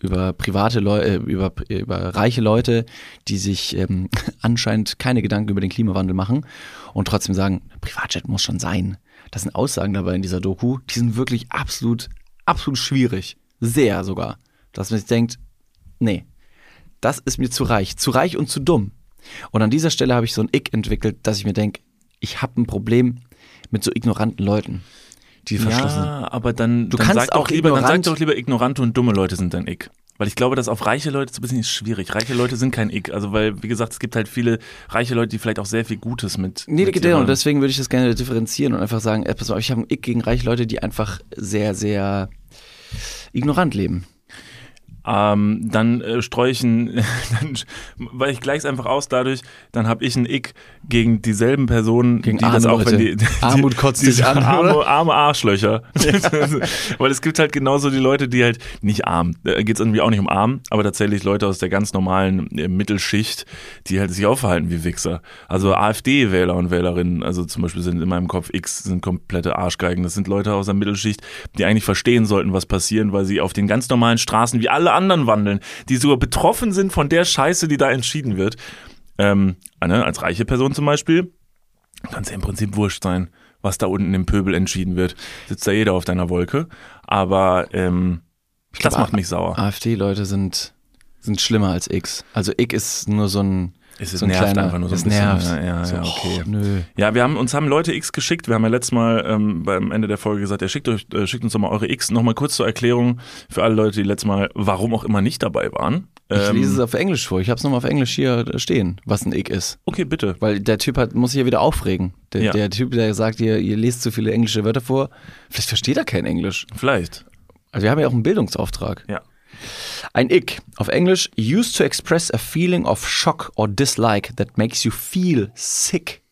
über private Leute, über, über reiche Leute, die sich ähm, anscheinend keine Gedanken über den Klimawandel machen und trotzdem sagen, Privatjet muss schon sein. Das sind Aussagen dabei in dieser Doku, die sind wirklich absolut, absolut schwierig. Sehr sogar. Dass man sich denkt, nee, das ist mir zu reich. Zu reich und zu dumm. Und an dieser Stelle habe ich so ein Ick entwickelt, dass ich mir denke, ich habe ein Problem mit so ignoranten Leuten, die verschlossen. Ja, aber dann, Du dann kannst sag doch auch lieber, dann sag ignorant- doch lieber ignorante und dumme Leute sind dein Ick. Weil ich glaube, das auf reiche Leute zu bisschen ist schwierig. Reiche Leute sind kein Ick. Also, weil, wie gesagt, es gibt halt viele reiche Leute, die vielleicht auch sehr viel Gutes mit. Nee, mit genau, und deswegen würde ich das gerne differenzieren und einfach sagen, ey, pass auf, ich habe einen Ick gegen reiche Leute, die einfach sehr, sehr ignorant leben. Ähm, dann äh, streue ich ein, dann, weil ich gleich's einfach aus dadurch, dann habe ich ein Ick gegen dieselben Personen, Gegen die das arme auch, wenn Leute. die, die Armut kotzt dich diese an, arme, oder? arme Arschlöcher. weil es gibt halt genauso die Leute, die halt nicht arm, da geht's irgendwie auch nicht um arm, aber tatsächlich Leute aus der ganz normalen äh, Mittelschicht, die halt sich auch verhalten wie Wichser. Also AfD-Wähler und Wählerinnen, also zum Beispiel sind in meinem Kopf X sind komplette Arschgeigen. Das sind Leute aus der Mittelschicht, die eigentlich verstehen sollten, was passieren, weil sie auf den ganz normalen Straßen wie alle anderen wandeln, die sogar betroffen sind von der Scheiße, die da entschieden wird. Ähm, ne, als reiche Person zum Beispiel, kann es ja im Prinzip wurscht sein, was da unten im Pöbel entschieden wird. Sitzt da jeder auf deiner Wolke. Aber ähm, das glaub, macht mich sauer. AfD-Leute sind, sind schlimmer als X. Also Ick ist nur so ein, Es ist so ein nervt kleiner, einfach nur so ein bisschen. nervt. Ja, ja, so, ja, okay. oh, nö. Ja, wir haben uns haben Leute X geschickt. Wir haben ja letztes Mal ähm, beim Ende der Folge gesagt, ja, schickt euch, äh, schickt uns doch mal eure X. Nochmal kurz zur Erklärung für alle Leute, die letztes Mal, warum auch immer nicht dabei waren. Ich Ähm, lese es auf Englisch vor. Ich habe es nochmal auf Englisch hier stehen, was ein Ick ist. Okay, bitte. Weil der Typ hat, muss sich ja wieder aufregen. Der, Ja. der Typ, der sagt, ihr, ihr lest zu viele englische Wörter vor, vielleicht versteht er kein Englisch. Vielleicht. Also wir haben ja auch einen Bildungsauftrag. Ja. Ein Ick, auf Englisch, used to express a feeling of shock or dislike that makes you feel sick.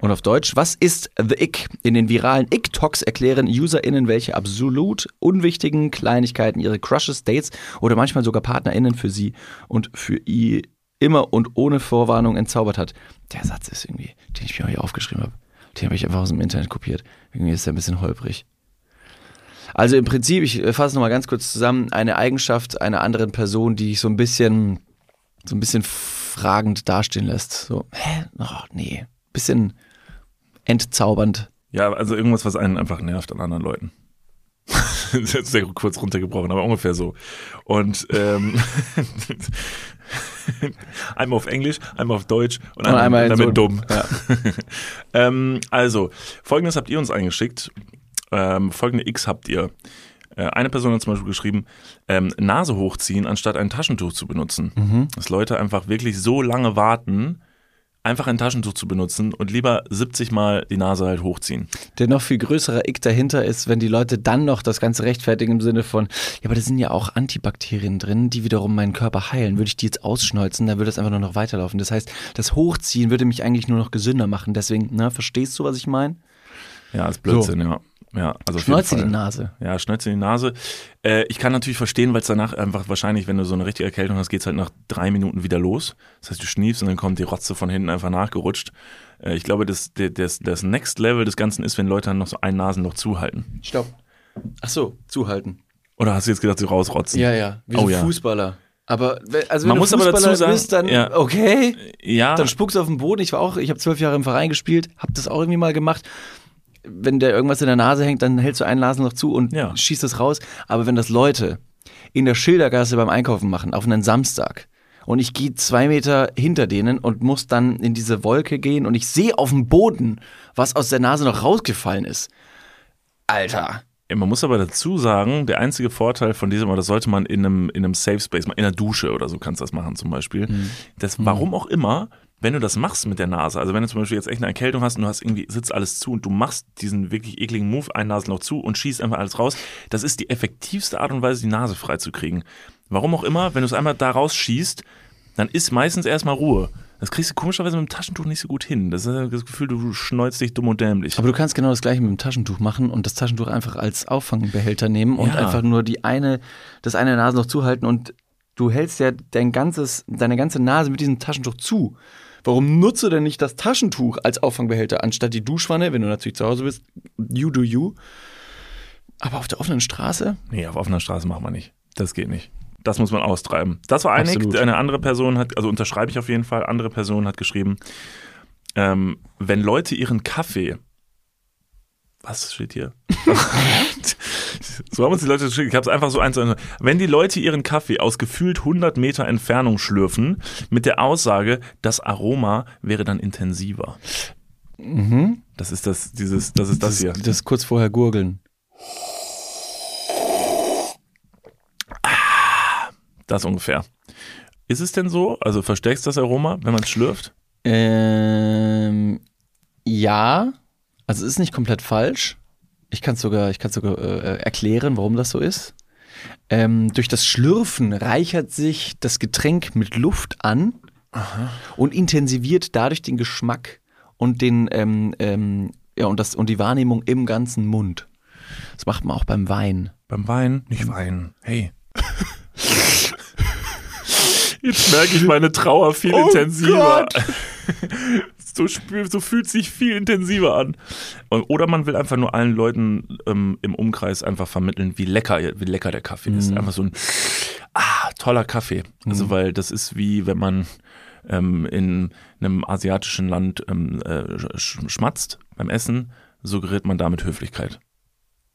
Und auf Deutsch, was ist The Ick? In den viralen Ick-Talks erklären UserInnen, welche absolut unwichtigen Kleinigkeiten ihre Crushes, Dates oder manchmal sogar PartnerInnen für sie und für ihr immer und ohne Vorwarnung entzaubert hat. Der Satz ist irgendwie, den ich mir hier aufgeschrieben habe, den habe ich einfach aus dem Internet kopiert. Irgendwie ist der ein bisschen holprig. Also im Prinzip, ich fasse nochmal ganz kurz zusammen, eine Eigenschaft einer anderen Person, die dich so ein bisschen, so ein bisschen fragend dastehen lässt. So, hä? Oh, nee. Bisschen entzaubernd. Ja, also irgendwas, was einen einfach nervt an anderen Leuten. das ist jetzt sehr kurz runtergebrochen, aber ungefähr so. Und ähm, einmal auf Englisch, einmal auf Deutsch und einmal, einmal damit so- dumm. Ja. ähm, also, folgendes habt ihr uns eingeschickt. Ähm, folgende X habt ihr. Äh, Eine Person hat zum Beispiel geschrieben, ähm, Nase hochziehen, anstatt ein Taschentuch zu benutzen. Mhm. Dass Leute einfach wirklich so lange warten, einfach ein Taschentuch zu benutzen und lieber 70 Mal die Nase halt hochziehen. Der noch viel größere Ick dahinter ist, wenn die Leute dann noch das Ganze rechtfertigen im Sinne von, ja, aber da sind ja auch Antibakterien drin, die wiederum meinen Körper heilen. Würde ich die jetzt ausschneuzen, dann würde es einfach nur noch weiterlaufen. Das heißt, das Hochziehen würde mich eigentlich nur noch gesünder machen. Deswegen, na, verstehst du, was ich meine? Ja, ist Blödsinn, ja. Ja, also Fall. die Nase. Ja, Schneuze in die Nase. Äh, ich kann natürlich verstehen, weil es danach einfach wahrscheinlich, wenn du so eine richtige Erkältung hast, geht's halt nach drei Minuten wieder los. Das heißt, du schniefst und dann kommt die Rotze von hinten einfach nachgerutscht. Äh, ich glaube, das, das, das Next Level des Ganzen ist, wenn Leute dann noch so ein Nasenloch zuhalten. Stopp. Ach so, zuhalten. Oder hast du jetzt gedacht, sie rausrotzen? Ja, ja, wie Oh ja. Fußballer. Aber wenn- also wenn Man du muss aber Fußballer dazu sagen, bist, dann ja. okay, Ja, dann spuckst du auf den Boden. Ich war auch, ich habe zwölf Jahre im Verein gespielt, habe das auch irgendwie mal gemacht. Wenn der irgendwas in der Nase hängt, dann hältst du einen Nasenloch zu und Ja. schießt es raus. Aber wenn das Leute in der Schildergasse beim Einkaufen machen, auf einen Samstag, und ich gehe zwei Meter hinter denen und muss dann in diese Wolke gehen und ich sehe auf dem Boden, was aus der Nase noch rausgefallen ist. Alter. Man muss aber dazu sagen, der einzige Vorteil von diesem, oder das sollte man in einem, in einem Safe Space, in der Dusche oder so kannst du das machen zum Beispiel. Mhm. Das, warum auch immer, wenn du das machst mit der Nase, also wenn du zum Beispiel jetzt echt eine Erkältung hast und du hast irgendwie, sitzt alles zu und du machst diesen wirklich ekligen Move, ein Nasenloch zu und schießt einfach alles raus, das ist die effektivste Art und Weise, die Nase freizukriegen. Warum auch immer, wenn du es einmal da rausschießt, dann ist meistens erstmal Ruhe. Das kriegst du komischerweise mit dem Taschentuch nicht so gut hin. Das ist das Gefühl, du schneuzt dich dumm und dämlich. Aber du kannst genau das gleiche mit dem Taschentuch machen und das Taschentuch einfach als Auffangbehälter nehmen und Ja. einfach nur die eine, das eine Nasenloch zuhalten und du hältst ja dein ganzes, deine ganze Nase mit diesem Taschentuch zu. Warum nutzt du denn nicht das Taschentuch als Auffangbehälter anstatt die Duschwanne, wenn du natürlich zu Hause bist? You do you. Aber auf der offenen Straße? Nee, auf offener Straße macht man nicht. Das geht nicht. Das muss man austreiben. Das war einig. Absolut. Eine andere Person hat, also unterschreibe ich auf jeden Fall, andere Person hat geschrieben, ähm, wenn Leute ihren Kaffee. Was steht hier? so haben uns die Leute geschickt. Ich habe es einfach so eins. zu eins. Wenn die Leute ihren Kaffee aus gefühlt 100 Meter Entfernung schlürfen, mit der Aussage, das Aroma wäre dann intensiver. Das ist das, dieses, das ist das, hier. Mhm. Das kurz vorher gurgeln. Das ungefähr. Ist es denn so? Also verstärkst du das Aroma, wenn man es schlürft? Ähm, ja, also es ist nicht komplett falsch. Ich kann es sogar, ich kann's sogar äh, erklären, warum das so ist. Ähm, durch das Schlürfen reichert sich das Getränk mit Luft an und intensiviert dadurch den Geschmack und den ähm, ähm, ja und das und die Wahrnehmung im ganzen Mund. Das macht man auch beim Wein. Beim Wein? Nicht Wein. Hey. Jetzt merke ich meine Trauer viel Oh intensiver. Gott. So, so fühlt sich viel intensiver an. Oder man will einfach nur allen Leuten ähm, im Umkreis einfach vermitteln, wie lecker, wie lecker der Kaffee ist. Einfach so ein ah, toller Kaffee. Also weil das ist wie wenn man ähm, in einem asiatischen Land ähm, äh, sch- schmatzt beim Essen, suggeriert man damit Höflichkeit.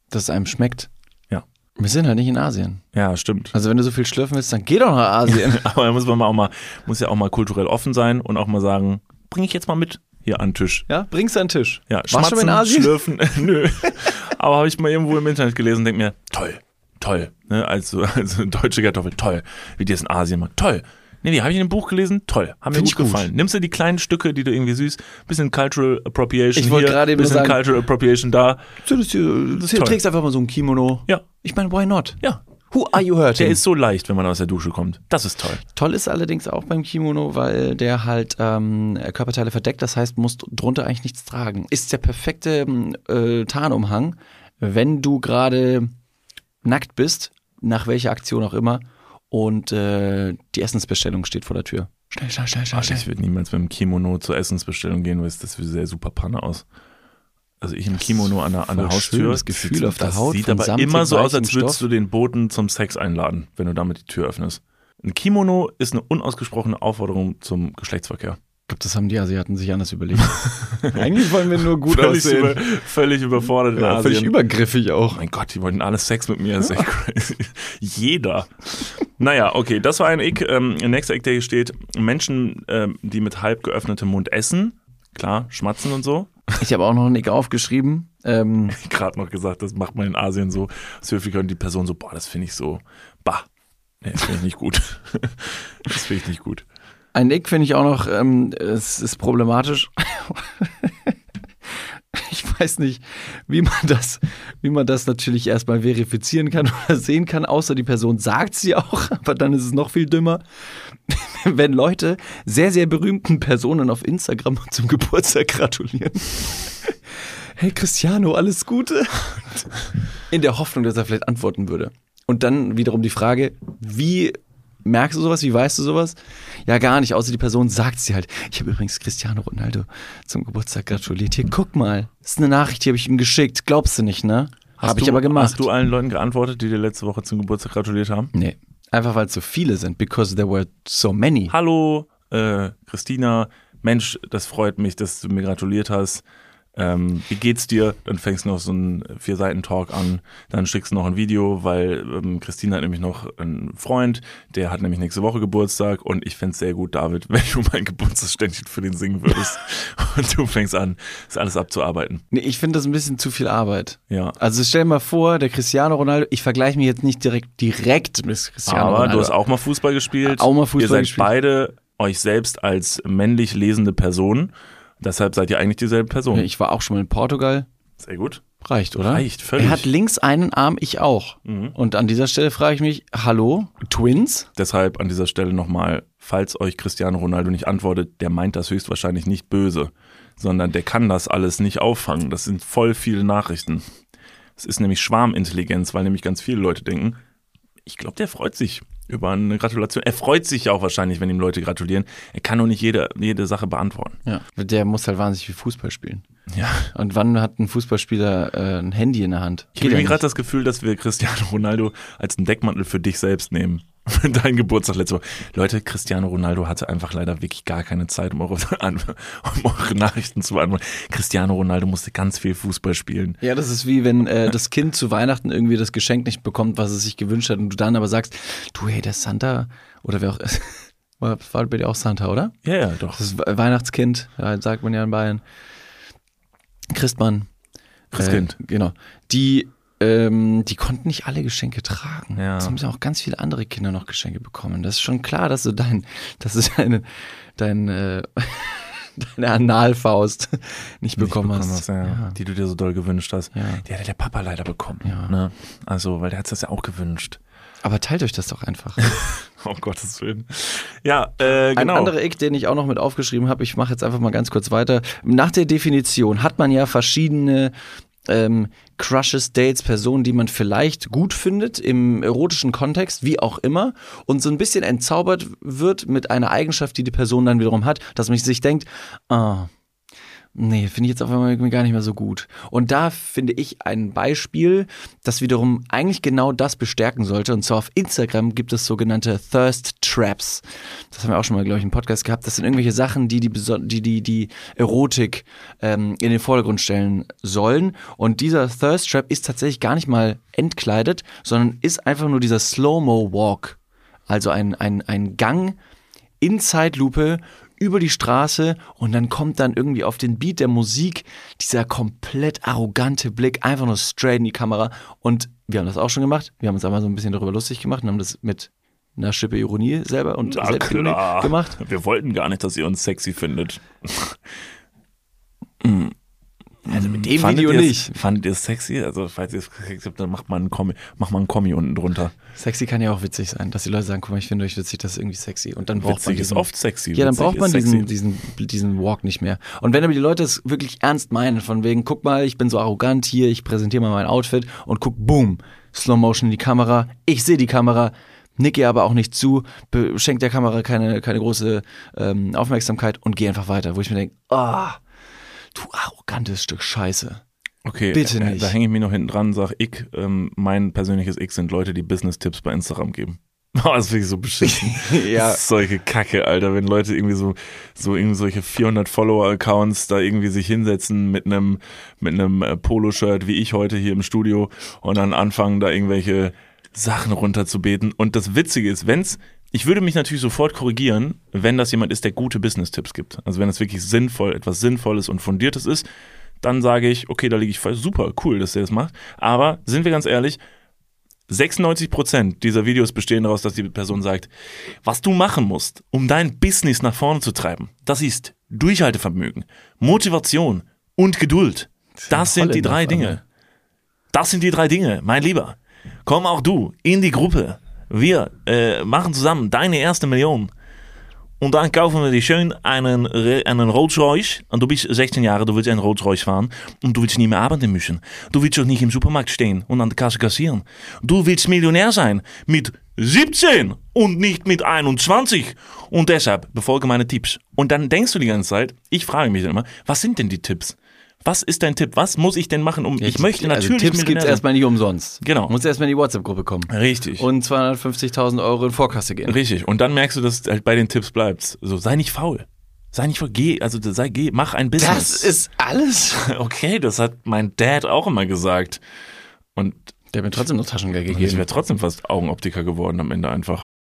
Dass es einem schmeckt. Ja. Wir sind halt nicht in Asien. Ja, stimmt. Also wenn du so viel schlürfen willst, dann geh doch nach Asien. Aber da muss man mal auch mal, muss ja auch mal kulturell offen sein und auch mal sagen, bring ich jetzt mal mit hier an den Tisch. ja, bring's an den Tisch. Ja, Warst du schon mal in Asien? schlürfen, nö. Aber habe ich mal irgendwo im Internet gelesen und denke mir, toll, toll. Ne, also, also deutsche Kartoffel, toll. Wie die es in Asien machen, toll. Nee, nee, habe ich in einem Buch gelesen, toll. Haben mir gut gut. gefallen. Nimmst du die kleinen Stücke, die du irgendwie süß, bisschen Cultural Appropriation Ich wollte hier, gerade bisschen sagen- Cultural Appropriation da. Hier, das hier Toll. trägst einfach mal so ein Kimono. Ja, Ich meine, why not? ja. Who are you hurting? Der ist so leicht, wenn man aus der Dusche kommt. Das ist toll. Toll ist allerdings auch beim Kimono, weil der halt ähm, Körperteile verdeckt, das heißt, musst drunter eigentlich nichts tragen. Ist der perfekte ähm, äh, Tarnumhang, wenn du gerade nackt bist, nach welcher Aktion auch immer, und äh, die Essensbestellung steht vor der Tür. Schnell, schnell, schnell, schnell, Also ich würde niemals mit dem Kimono zur Essensbestellung gehen, weil es- das sähe super Panne aus. Also ich im Kimono an der, an der Haustür. das Gefühl auf der Haut Sieht aber immer so aus, als würdest Stoff. du den Boten zum Sex einladen, wenn du damit die Tür öffnest. Ein Kimono ist eine unausgesprochene Aufforderung zum Geschlechtsverkehr. Ich glaube, das haben die Asiaten sich anders überlegt. Eigentlich wollen wir nur gut völlig, aussehen. über, völlig überfordert ja, Asien. völlig übergriffig auch. Oh mein Gott, die wollten alle Sex mit mir. Das ist echt crazy. Jeder. Naja, okay, das war ein Ick. Ähm, nächster Ick, der hier steht. Menschen, ähm, die mit halb geöffnetem Mund essen. Klar, schmatzen und so. Ich habe auch noch einen Nick aufgeschrieben. Ähm, Gerade noch gesagt, das macht man in Asien so. Aus Höflichkeit und die Person so, boah, das finde ich so, bah. Nee, das finde ich nicht gut. das finde ich nicht gut. Ein Nick finde ich auch noch, ähm, es ist problematisch. ich weiß nicht, wie man das, wie man das natürlich erstmal verifizieren kann oder sehen kann, außer die Person sagt sie auch, aber dann ist es noch viel dümmer. Wenn Leute sehr, sehr berühmten Personen auf Instagram zum Geburtstag gratulieren. Hey Cristiano, alles Gute. In der Hoffnung, dass er vielleicht antworten würde. Und dann wiederum die Frage, wie merkst du sowas, wie weißt du sowas? Ja, gar nicht, außer die Person sagt sie halt. Ich habe übrigens Cristiano Ronaldo zum Geburtstag gratuliert. Hier, guck mal, das ist eine Nachricht, die habe ich ihm geschickt. Glaubst du nicht, ne? Habe ich aber gemacht. Hast du allen Leuten geantwortet, die dir letzte Woche zum Geburtstag gratuliert haben? nee, einfach weil es so viele sind, because there were so many. Hallo, äh, Christina. Mensch, das freut mich, dass du mir gratuliert hast. Ähm, wie geht's dir? Dann fängst du noch so einen Vier-Seiten-Talk an. Dann schickst du noch ein Video, weil ähm, Christina hat nämlich noch einen Freund, der hat nämlich nächste Woche Geburtstag und ich fänd's sehr gut, David, wenn du mein Geburtstagsständchen für den singen würdest. und du fängst an, das alles abzuarbeiten. Nee, ich finde das ein bisschen zu viel Arbeit. Ja. Also stell dir mal vor, der Cristiano Ronaldo, ich vergleiche mich jetzt nicht direkt, direkt mit Cristiano Aber Ronaldo. du hast auch mal Fußball gespielt. Auch mal Fußball Ihr seid gespielt. beide euch selbst als männlich lesende Person. Deshalb seid ihr eigentlich dieselbe Person. Ich war auch schon mal in Portugal. Sehr gut. Reicht, oder? Reicht, völlig. Er hat links einen Arm, ich auch. Und an dieser Stelle frage ich mich, hallo, Twins? Deshalb an dieser Stelle nochmal, falls euch Cristiano Ronaldo nicht antwortet, der meint das höchstwahrscheinlich nicht böse, sondern der kann das alles nicht auffangen. Das sind voll viele Nachrichten. Es ist nämlich Schwarmintelligenz, weil nämlich ganz viele Leute denken, ich glaube, der freut sich über eine Gratulation. Er freut sich ja auch wahrscheinlich, wenn ihm Leute gratulieren. Er kann nur nicht jede, jede Sache beantworten. Ja. Der muss halt wahnsinnig viel Fußball spielen. Ja. Und wann hat ein Fußballspieler äh, ein Handy in der Hand? Ich Geht habe ja mir gerade das Gefühl, dass wir Cristiano Ronaldo als einen Deckmantel für dich selbst nehmen. Für deinen Geburtstag letzte Woche. Leute, Cristiano Ronaldo hatte einfach leider wirklich gar keine Zeit, um eure, um eure Nachrichten zu beantworten. Cristiano Ronaldo musste ganz viel Fußball spielen. Ja, das ist wie wenn äh, das Kind zu Weihnachten irgendwie das Geschenk nicht bekommt, was es sich gewünscht hat und du dann aber sagst, du, hey, der Santa oder wer auch war war bei dir auch Santa, oder? Ja, ja, doch. Das Weihnachtskind, sagt man ja in Bayern. Christmann. Christkind. Äh, genau. Die ähm, die konnten nicht alle Geschenke tragen. Ja. Es haben ja auch ganz viele andere Kinder noch Geschenke bekommen. Das ist schon klar, dass du dein, dass du deine, dein, äh, deine Analfaust nicht bekommen Nicht hast. ja. Die du dir so doll gewünscht hast. Ja. Die hat der Papa leider bekommen. Ja. Ne? Also, weil der hat das ja auch gewünscht. Aber teilt euch das doch einfach. Oh Gottes Willen. Ja, äh, genau. Ein anderer Ick, den ich auch noch mit aufgeschrieben habe, ich mache jetzt einfach mal ganz kurz weiter. Nach der Definition hat man ja verschiedene ähm, Crushes, Dates, Personen, die man vielleicht gut findet im erotischen Kontext, wie auch immer, und so ein bisschen entzaubert wird mit einer Eigenschaft, die die Person dann wiederum hat, dass man sich denkt, ah, nee, finde ich jetzt auf einmal gar nicht mehr so gut. Und da finde ich ein Beispiel, das wiederum eigentlich genau das bestärken sollte. Und zwar auf Instagram gibt es sogenannte Thirst Traps. Das haben wir auch schon mal, glaube ich, im Podcast gehabt. Das sind irgendwelche Sachen, die die, die, die, die Erotik ähm, in den Vordergrund stellen sollen. Und dieser Thirst Trap ist tatsächlich gar nicht mal entkleidet, sondern ist einfach nur dieser Slow-Mo Walk. Also ein, ein, ein Gang in Zeitlupe über die Straße und dann kommt dann irgendwie auf den Beat der Musik dieser komplett arrogante Blick einfach nur straight in die Kamera und wir haben das auch schon gemacht. Wir haben uns einmal so ein bisschen darüber lustig gemacht und haben das mit einer Schippe Ironie selber und Na Selbstironie klar. gemacht. Wir wollten gar nicht, dass ihr uns sexy findet. Also mit dem Fandet Video nicht. Fandet ihr es sexy? Also, falls ihr es sexy habt, dann macht man einen Kommi, macht man einen Kommi unten drunter. Sexy kann ja auch witzig sein, dass die Leute sagen, guck mal, ich finde euch witzig, das ist irgendwie sexy. Und dann braucht man Witzig ist diesen, oft sexy. Ja, dann braucht man ist diesen, diesen, diesen Walk nicht mehr. Und wenn aber die Leute es wirklich ernst meinen, von wegen, guck mal, ich bin so arrogant hier, ich präsentiere mal mein Outfit und guck, boom, Slow Motion in die Kamera, ich sehe die Kamera, nicke aber auch nicht zu, be- schenk der Kamera keine, keine große ähm, Aufmerksamkeit und gehe einfach weiter, wo ich mir denke, ah, du arrogantes Stück Scheiße. Okay, Bitte nicht. da hänge ich mir noch hinten dran, sag ich, ähm, mein persönliches X sind Leute, die Business-Tipps bei Instagram geben. Oh, das finde ich so beschissen. Ja. Das ist solche Kacke, Alter, wenn Leute irgendwie so, so irgendwie solche 400 Follower-Accounts da irgendwie sich hinsetzen mit einem, mit einem äh, Poloshirt, wie ich heute hier im Studio und dann anfangen da irgendwelche Sachen runterzubeten. Und das Witzige ist, wenn's, ich würde mich natürlich sofort korrigieren, wenn das jemand ist, der gute Business-Tipps gibt. Also wenn es wirklich sinnvoll, etwas Sinnvolles und Fundiertes ist, dann sage ich, okay, da liege ich falsch. Super, cool, dass der das macht. Aber sind wir ganz ehrlich, 96% dieser Videos bestehen daraus, dass die Person sagt, was du machen musst, um dein Business nach vorne zu treiben, das ist Durchhaltevermögen, Motivation und Geduld. Das sind die drei Dinge. Das sind die drei Dinge, mein Lieber. Komm auch du in die Gruppe. Wir äh, machen zusammen deine erste Million. Und dann kaufen wir dir schön einen, einen Rolls Royce. Und du bist 16 Jahre, du willst einen Rolls Royce fahren. Und du willst nicht mehr arbeiten müssen. Du willst auch nicht im Supermarkt stehen und an der Kasse kassieren. Du willst Millionär sein. Mit 17 und nicht mit 21. Und deshalb befolge meine Tipps. Und dann denkst du die ganze Zeit, ich frage mich dann immer, was sind denn die Tipps? Was ist dein Tipp? Was muss ich denn machen, um, ich möchte also natürlich Tipps gibt's sein. erstmal nicht umsonst. Genau. Muss erstmal in die WhatsApp-Gruppe kommen. Richtig. Und 250.000 Euro in Vorkasse gehen. Richtig. Und dann merkst du, dass halt bei den Tipps bleibst. So, sei nicht faul. Sei nicht faul. Geh, also sei, geh, mach ein Business. Das ist alles. okay, das hat mein Dad auch immer gesagt. Und Der hat mir trotzdem noch Taschengeld ich gegeben. wäre trotzdem fast Augenoptiker geworden am Ende einfach.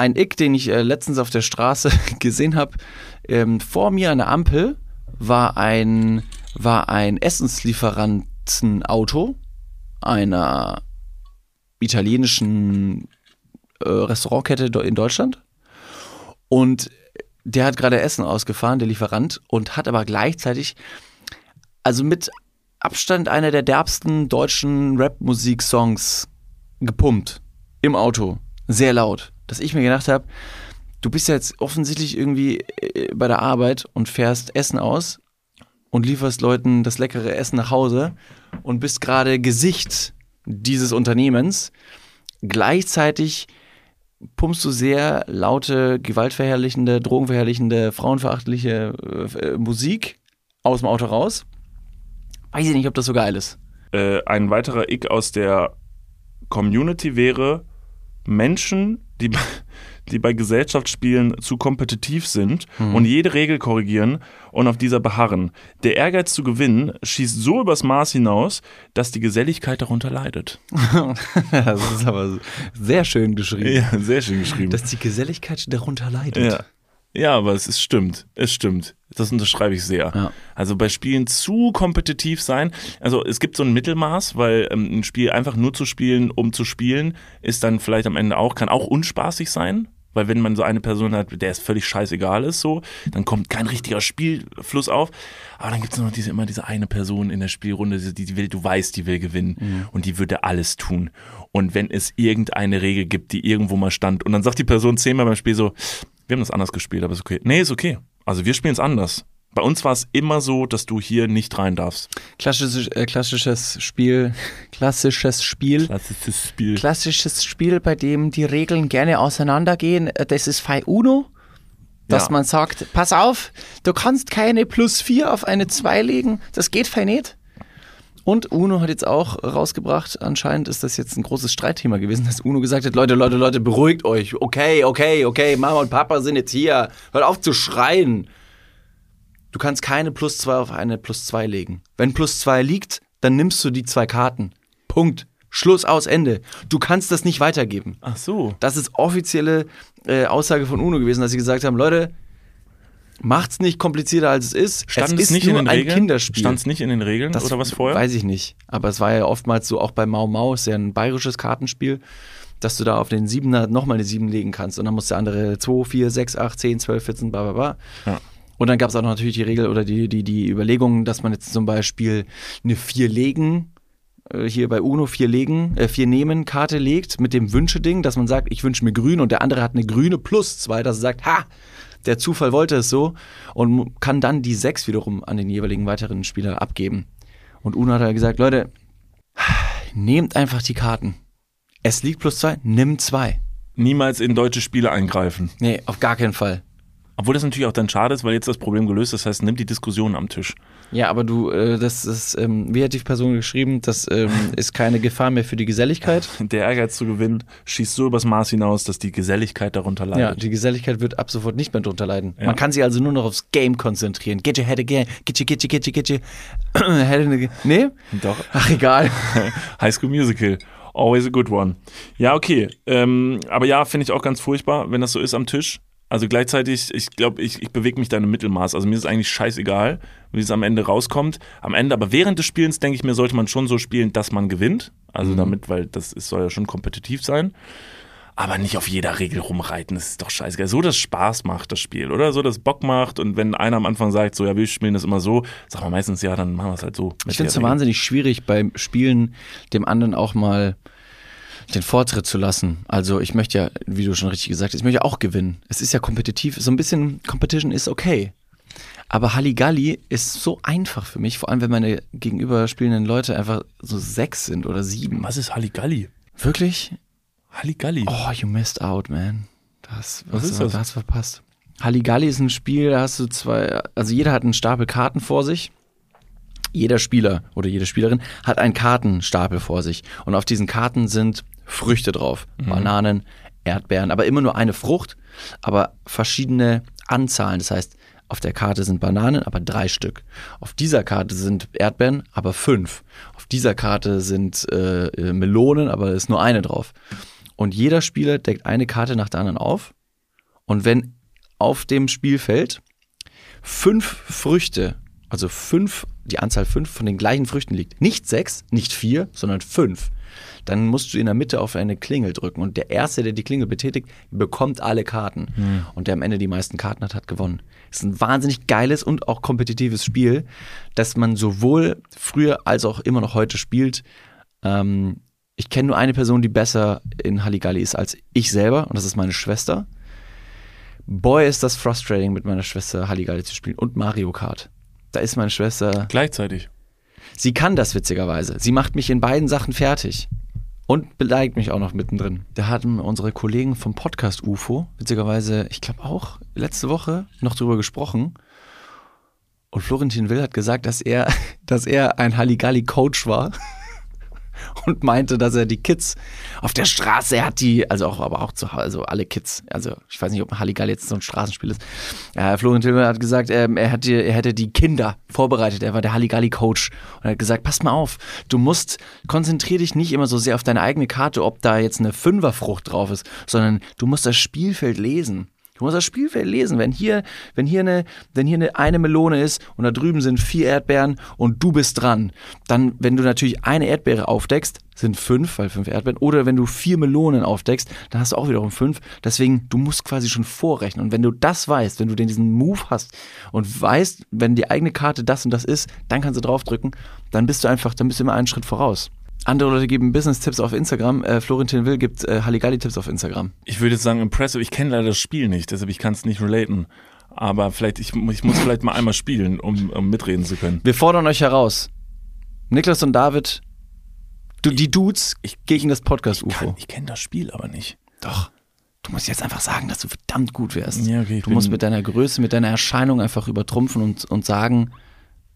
Ein Ick, den ich äh, letztens auf der Straße gesehen habe. Ähm, vor mir an der Ampel war ein, war ein Essenslieferantenauto einer italienischen äh, Restaurantkette in Deutschland. Und der hat gerade Essen ausgefahren, der Lieferant, und hat aber gleichzeitig, also mit Abstand einer der derbsten deutschen Rap-Musik-Songs gepumpt. Im Auto. Sehr laut. Dass ich mir gedacht habe, du bist jetzt offensichtlich irgendwie äh, bei der Arbeit und fährst Essen aus und lieferst Leuten das leckere Essen nach Hause und bist gerade Gesicht dieses Unternehmens. Gleichzeitig pumpst du sehr laute, gewaltverherrlichende, drogenverherrlichende, frauenverachtliche äh, Musik aus dem Auto raus. Weiß ich nicht, ob das so geil ist. Äh, ein weiterer Ick aus der Community wäre Menschen, die, bei- die bei Gesellschaftsspielen zu kompetitiv sind und jede Regel korrigieren und auf dieser beharren. Der Ehrgeiz zu gewinnen schießt so übers Maß hinaus, dass die Geselligkeit darunter leidet. das ist aber sehr schön geschrieben. Ja, sehr schön geschrieben. Dass die Geselligkeit darunter leidet. Ja. Ja, aber es ist stimmt. Es stimmt. Das unterschreibe ich sehr. Ja. Also bei Spielen zu kompetitiv sein. Also es gibt so ein Mittelmaß, weil ähm, ein Spiel einfach nur zu spielen, um zu spielen, ist dann vielleicht am Ende auch, kann auch unspaßig sein. Weil wenn man so eine Person hat, der es völlig scheißegal ist, so, dann kommt kein richtiger Spielfluss auf. Aber dann gibt es noch diese, immer diese eine Person in der Spielrunde, die, die will, du weißt, die will gewinnen und die würde alles tun. Und wenn es irgendeine Regel gibt, die irgendwo mal stand, und dann sagt die Person zehnmal beim Spiel so, wir haben das anders gespielt, aber ist okay. Nee, ist okay. Also wir spielen es anders. Bei uns war es immer so, dass du hier nicht rein darfst. Klassisches, äh, klassisches Spiel, klassisches Spiel. Klassisches Spiel. Klassisches Spiel, bei dem die Regeln gerne auseinandergehen. Äh, Das ist Fei Uno. Dass Ja. man sagt, pass auf, du kannst keine plus 4 auf eine 2 legen. Das geht Fei nicht. Und Uno hat jetzt auch rausgebracht, anscheinend ist das jetzt ein großes Streitthema gewesen, dass Uno gesagt hat, Leute, Leute, Leute, beruhigt euch. Okay, okay, okay, Mama und Papa sind jetzt hier. Hört auf zu schreien. Du kannst keine plus 2 auf eine plus 2 legen. Wenn plus 2 liegt, dann nimmst du die zwei Karten. Punkt. Schluss aus Ende. Du kannst das nicht weitergeben. Ach so. Das ist offizielle äh, Aussage von UNO gewesen, dass sie gesagt haben, Leute, macht's nicht komplizierter als es ist. Stand es es ist nicht nur in den ein Regeln? Kinderspiel. Stand es nicht in den Regeln Das oder was vorher? Weiß ich nicht. Aber es war ja oftmals so, auch bei Mau Mau, ist ja ein bayerisches Kartenspiel, dass du da auf den Siebener nochmal eine Sieben legen kannst. Und dann muss der andere 2, 4, 6, 8, 10, 12, 14, bla bla bla. Ja. Und dann gab es auch noch natürlich die Regel oder die, die, die Überlegung, dass man jetzt zum Beispiel eine vier legen, äh, hier bei UNO vier legen, äh, vier nehmen Karte legt mit dem Wünscheding, dass man sagt, ich wünsche mir grün und der andere hat eine grüne plus zwei, dass er sagt, ha, der Zufall wollte es so und kann dann die sechs wiederum an den jeweiligen weiteren Spieler abgeben. Und UNO hat halt gesagt, Leute, nehmt einfach die Karten. Es liegt plus zwei, nimm zwei. Niemals in deutsche Spiele eingreifen. Nee, auf gar keinen Fall. Obwohl das natürlich auch dann schade ist, weil jetzt das Problem gelöst ist. Das heißt, nimm die Diskussion am Tisch. Ja, aber du, äh, das ist, ähm, wie hat die Person geschrieben, das ähm, ist keine Gefahr mehr für die Geselligkeit. Der Ehrgeiz zu gewinnen schießt so übers Maß hinaus, dass die Geselligkeit darunter Ja, leidet. die Geselligkeit wird ab sofort nicht mehr drunter leiden. Ja. Man kann sich also nur noch aufs Game konzentrieren. Get your head again. Get your, get your, get your, get your head in the Nee? Doch. Ach, egal. High School Musical. Always a good one. Ja, okay. Ähm, aber ja, finde ich auch ganz furchtbar, wenn das so ist am Tisch. Also gleichzeitig, ich glaube, ich, ich bewege mich da im Mittelmaß. Also mir ist eigentlich scheißegal, wie es am Ende rauskommt. Am Ende, aber während des Spielens, denke ich mir, sollte man schon so spielen, dass man gewinnt. Also damit, weil das ist, soll ja schon kompetitiv sein. aber nicht auf jeder Regel rumreiten. Das ist doch scheißegal. So, dass Spaß macht, das Spiel, oder? So, dass Bock macht. Und wenn einer am Anfang sagt, so, ja, wir spielen das immer so, sagen wir meistens, ja, dann machen wir es halt so. Ich finde es so wahnsinnig schwierig beim Spielen dem anderen auch mal den Vortritt zu lassen. Also ich möchte ja, wie du schon richtig gesagt hast, ich möchte ja auch gewinnen. Es ist ja kompetitiv. So ein bisschen Competition ist okay. Aber Halligalli ist so einfach für mich, vor allem wenn meine gegenüberspielenden Leute einfach so sechs sind oder sieben. Was ist Halligalli? Wirklich? Halligalli. Oh, you missed out, man. Das, Was was ist das? da hast du verpasst. Halligalli ist ein Spiel, da hast du zwei, also jeder hat einen Stapel Karten vor sich. Jeder Spieler oder jede Spielerin hat einen Kartenstapel vor sich. Und auf diesen Karten sind Früchte drauf. Bananen, Erdbeeren, aber immer nur eine Frucht, aber verschiedene Anzahlen. Das heißt, auf der Karte sind Bananen, aber drei Stück. Auf dieser Karte sind Erdbeeren, aber fünf. Auf dieser Karte sind äh, äh, Melonen, aber ist nur eine drauf. Und jeder Spieler deckt eine Karte nach der anderen auf. Und wenn auf dem Spielfeld fünf Früchte, also fünf, die Anzahl fünf von den gleichen Früchten liegt, nicht sechs, nicht vier, sondern fünf, dann musst du in der Mitte auf eine Klingel drücken. Und der Erste, der die Klingel betätigt, bekommt alle Karten. Und der am Ende die meisten Karten hat, hat gewonnen. ist ein wahnsinnig geiles und auch kompetitives Spiel, das man sowohl früher als auch immer noch heute spielt. Ähm, ich kenne nur eine Person, die besser in Halligalli ist als ich selber, und das ist meine Schwester. Boy, ist das frustrating, mit meiner Schwester Halligalli zu spielen. Und Mario Kart. Da ist meine Schwester. Gleichzeitig. Sie kann das witzigerweise. Sie macht mich in beiden Sachen fertig. Und beleidigt mich auch noch mittendrin. Da hatten unsere Kollegen vom Podcast UFO, witzigerweise, ich glaube auch letzte Woche noch drüber gesprochen. Und Florentin Will hat gesagt, dass er, dass er ein Halligalli-Coach war und meinte, dass er die Kids auf der Straße, er hat die, also auch, aber auch zu Hause, also alle Kids, also ich weiß nicht, ob ein Halligalli jetzt so ein Straßenspiel ist. Äh, Florentin Will hat gesagt, ähm, er, hat die, er hätte die Kinder vorbereitet, er war der Halligalli-Coach und hat gesagt, pass mal auf, du musst, konzentrier dich nicht immer so sehr auf deine eigene Karte, ob da jetzt eine Fünferfrucht drauf ist, sondern du musst das Spielfeld lesen. Du musst das Spielfeld lesen. Wenn hier, wenn hier eine, wenn hier eine, eine Melone ist und da drüben sind vier Erdbeeren und du bist dran, dann, wenn du natürlich eine Erdbeere aufdeckst, sind fünf, weil fünf Erdbeeren, oder wenn du vier Melonen aufdeckst, dann hast du auch wiederum fünf. Deswegen, du musst quasi schon vorrechnen. Und wenn du das weißt, wenn du den diesen Move hast und weißt, wenn die eigene Karte das und das ist, dann kannst du draufdrücken, dann bist du einfach, dann bist du immer einen Schritt voraus. Andere Leute geben Business-Tipps auf Instagram. Äh, Florentin Will gibt äh, Halligalli-Tipps auf Instagram. Ich würde jetzt sagen, impressive. Ich kenne leider das Spiel nicht, deshalb ich kann es nicht relaten. Aber vielleicht, ich, ich muss vielleicht mal einmal spielen, um, um mitreden zu können. Wir fordern euch heraus. Niklas und David, du, die Dudes gegen das Podcast-UFO. Kann, ich kenne das Spiel aber nicht. Doch. Du musst jetzt einfach sagen, dass du verdammt gut wärst. Ja, okay, ich du musst mit deiner Größe, mit deiner Erscheinung einfach übertrumpfen und, und sagen,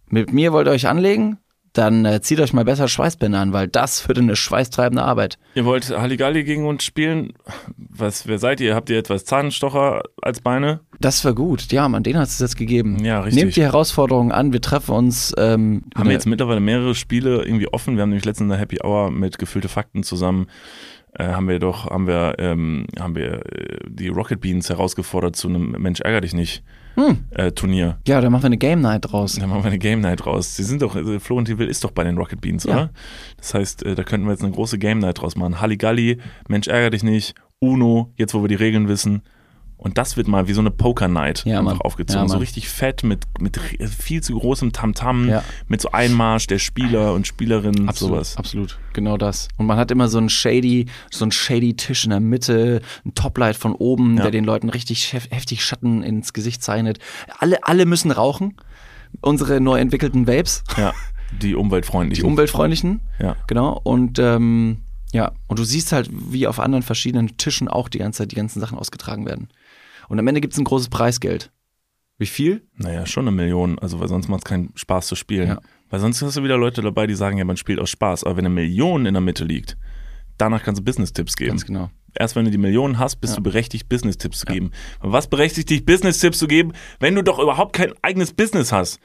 mit mir wollt ihr euch anlegen? Dann äh, zieht euch mal besser Schweißbänder an, weil das wird eine schweißtreibende Arbeit. Ihr wollt Halligalli gegen uns spielen? Was, wer seid ihr? Habt ihr etwas Zahnstocher als Beine? Das war gut. Ja, Mann, den hat es jetzt gegeben. Ja, richtig. Nehmt die Herausforderung an. Wir treffen uns. Ähm, Haben wir jetzt mittlerweile mehrere Spiele irgendwie offen. Wir haben nämlich letztens eine Happy Hour mit gefüllte Fakten zusammen. Äh, haben wir doch, haben wir, ähm, haben wir äh, die Rocket Beans herausgefordert zu einem Mensch ärger dich nicht Hm. äh, Turnier. Ja, da machen wir eine Game Night draus. Da machen wir eine Game Night raus. Sie sind doch, äh, Florentin Will ist doch bei den Rocket Beans, Ja. oder? Das heißt, äh, da könnten wir jetzt eine große Game Night draus machen. Halligalli, Mensch ärger dich nicht, Uno, jetzt wo wir die Regeln wissen. Und das wird mal wie so eine Poker Night Ja, einfach aufgezogen. Ja, so richtig fett mit, mit viel zu großem Tamtam, Ja. mit so Einmarsch der Spieler und Spielerinnen, Absolut, sowas. absolut, genau das. Und man hat immer so einen shady, so einen shady Tisch in der Mitte, ein Toplight von oben, der den Leuten richtig hef- heftig Schatten ins Gesicht zeichnet. Alle, alle müssen rauchen. Unsere neu entwickelten Vapes, Ja, die umweltfreundlichen. die umweltfreundlichen, Ja. genau. Und ähm, ja, und du siehst halt, wie auf anderen verschiedenen Tischen auch die ganze Zeit die ganzen Sachen ausgetragen werden. Und am Ende gibt es ein großes Preisgeld. Wie viel? Naja, schon eine Million, also weil sonst macht es keinen Spaß zu spielen. Ja. Weil sonst hast du wieder Leute dabei, die sagen, ja, man spielt aus Spaß. Aber wenn eine Million in der Mitte liegt, danach kannst du Business-Tipps geben. Ganz genau. Erst wenn du die Millionen hast, bist Ja. du berechtigt, Business-Tipps zu geben. Aber was berechtigt dich, Business-Tipps zu geben, wenn du doch überhaupt kein eigenes Business hast?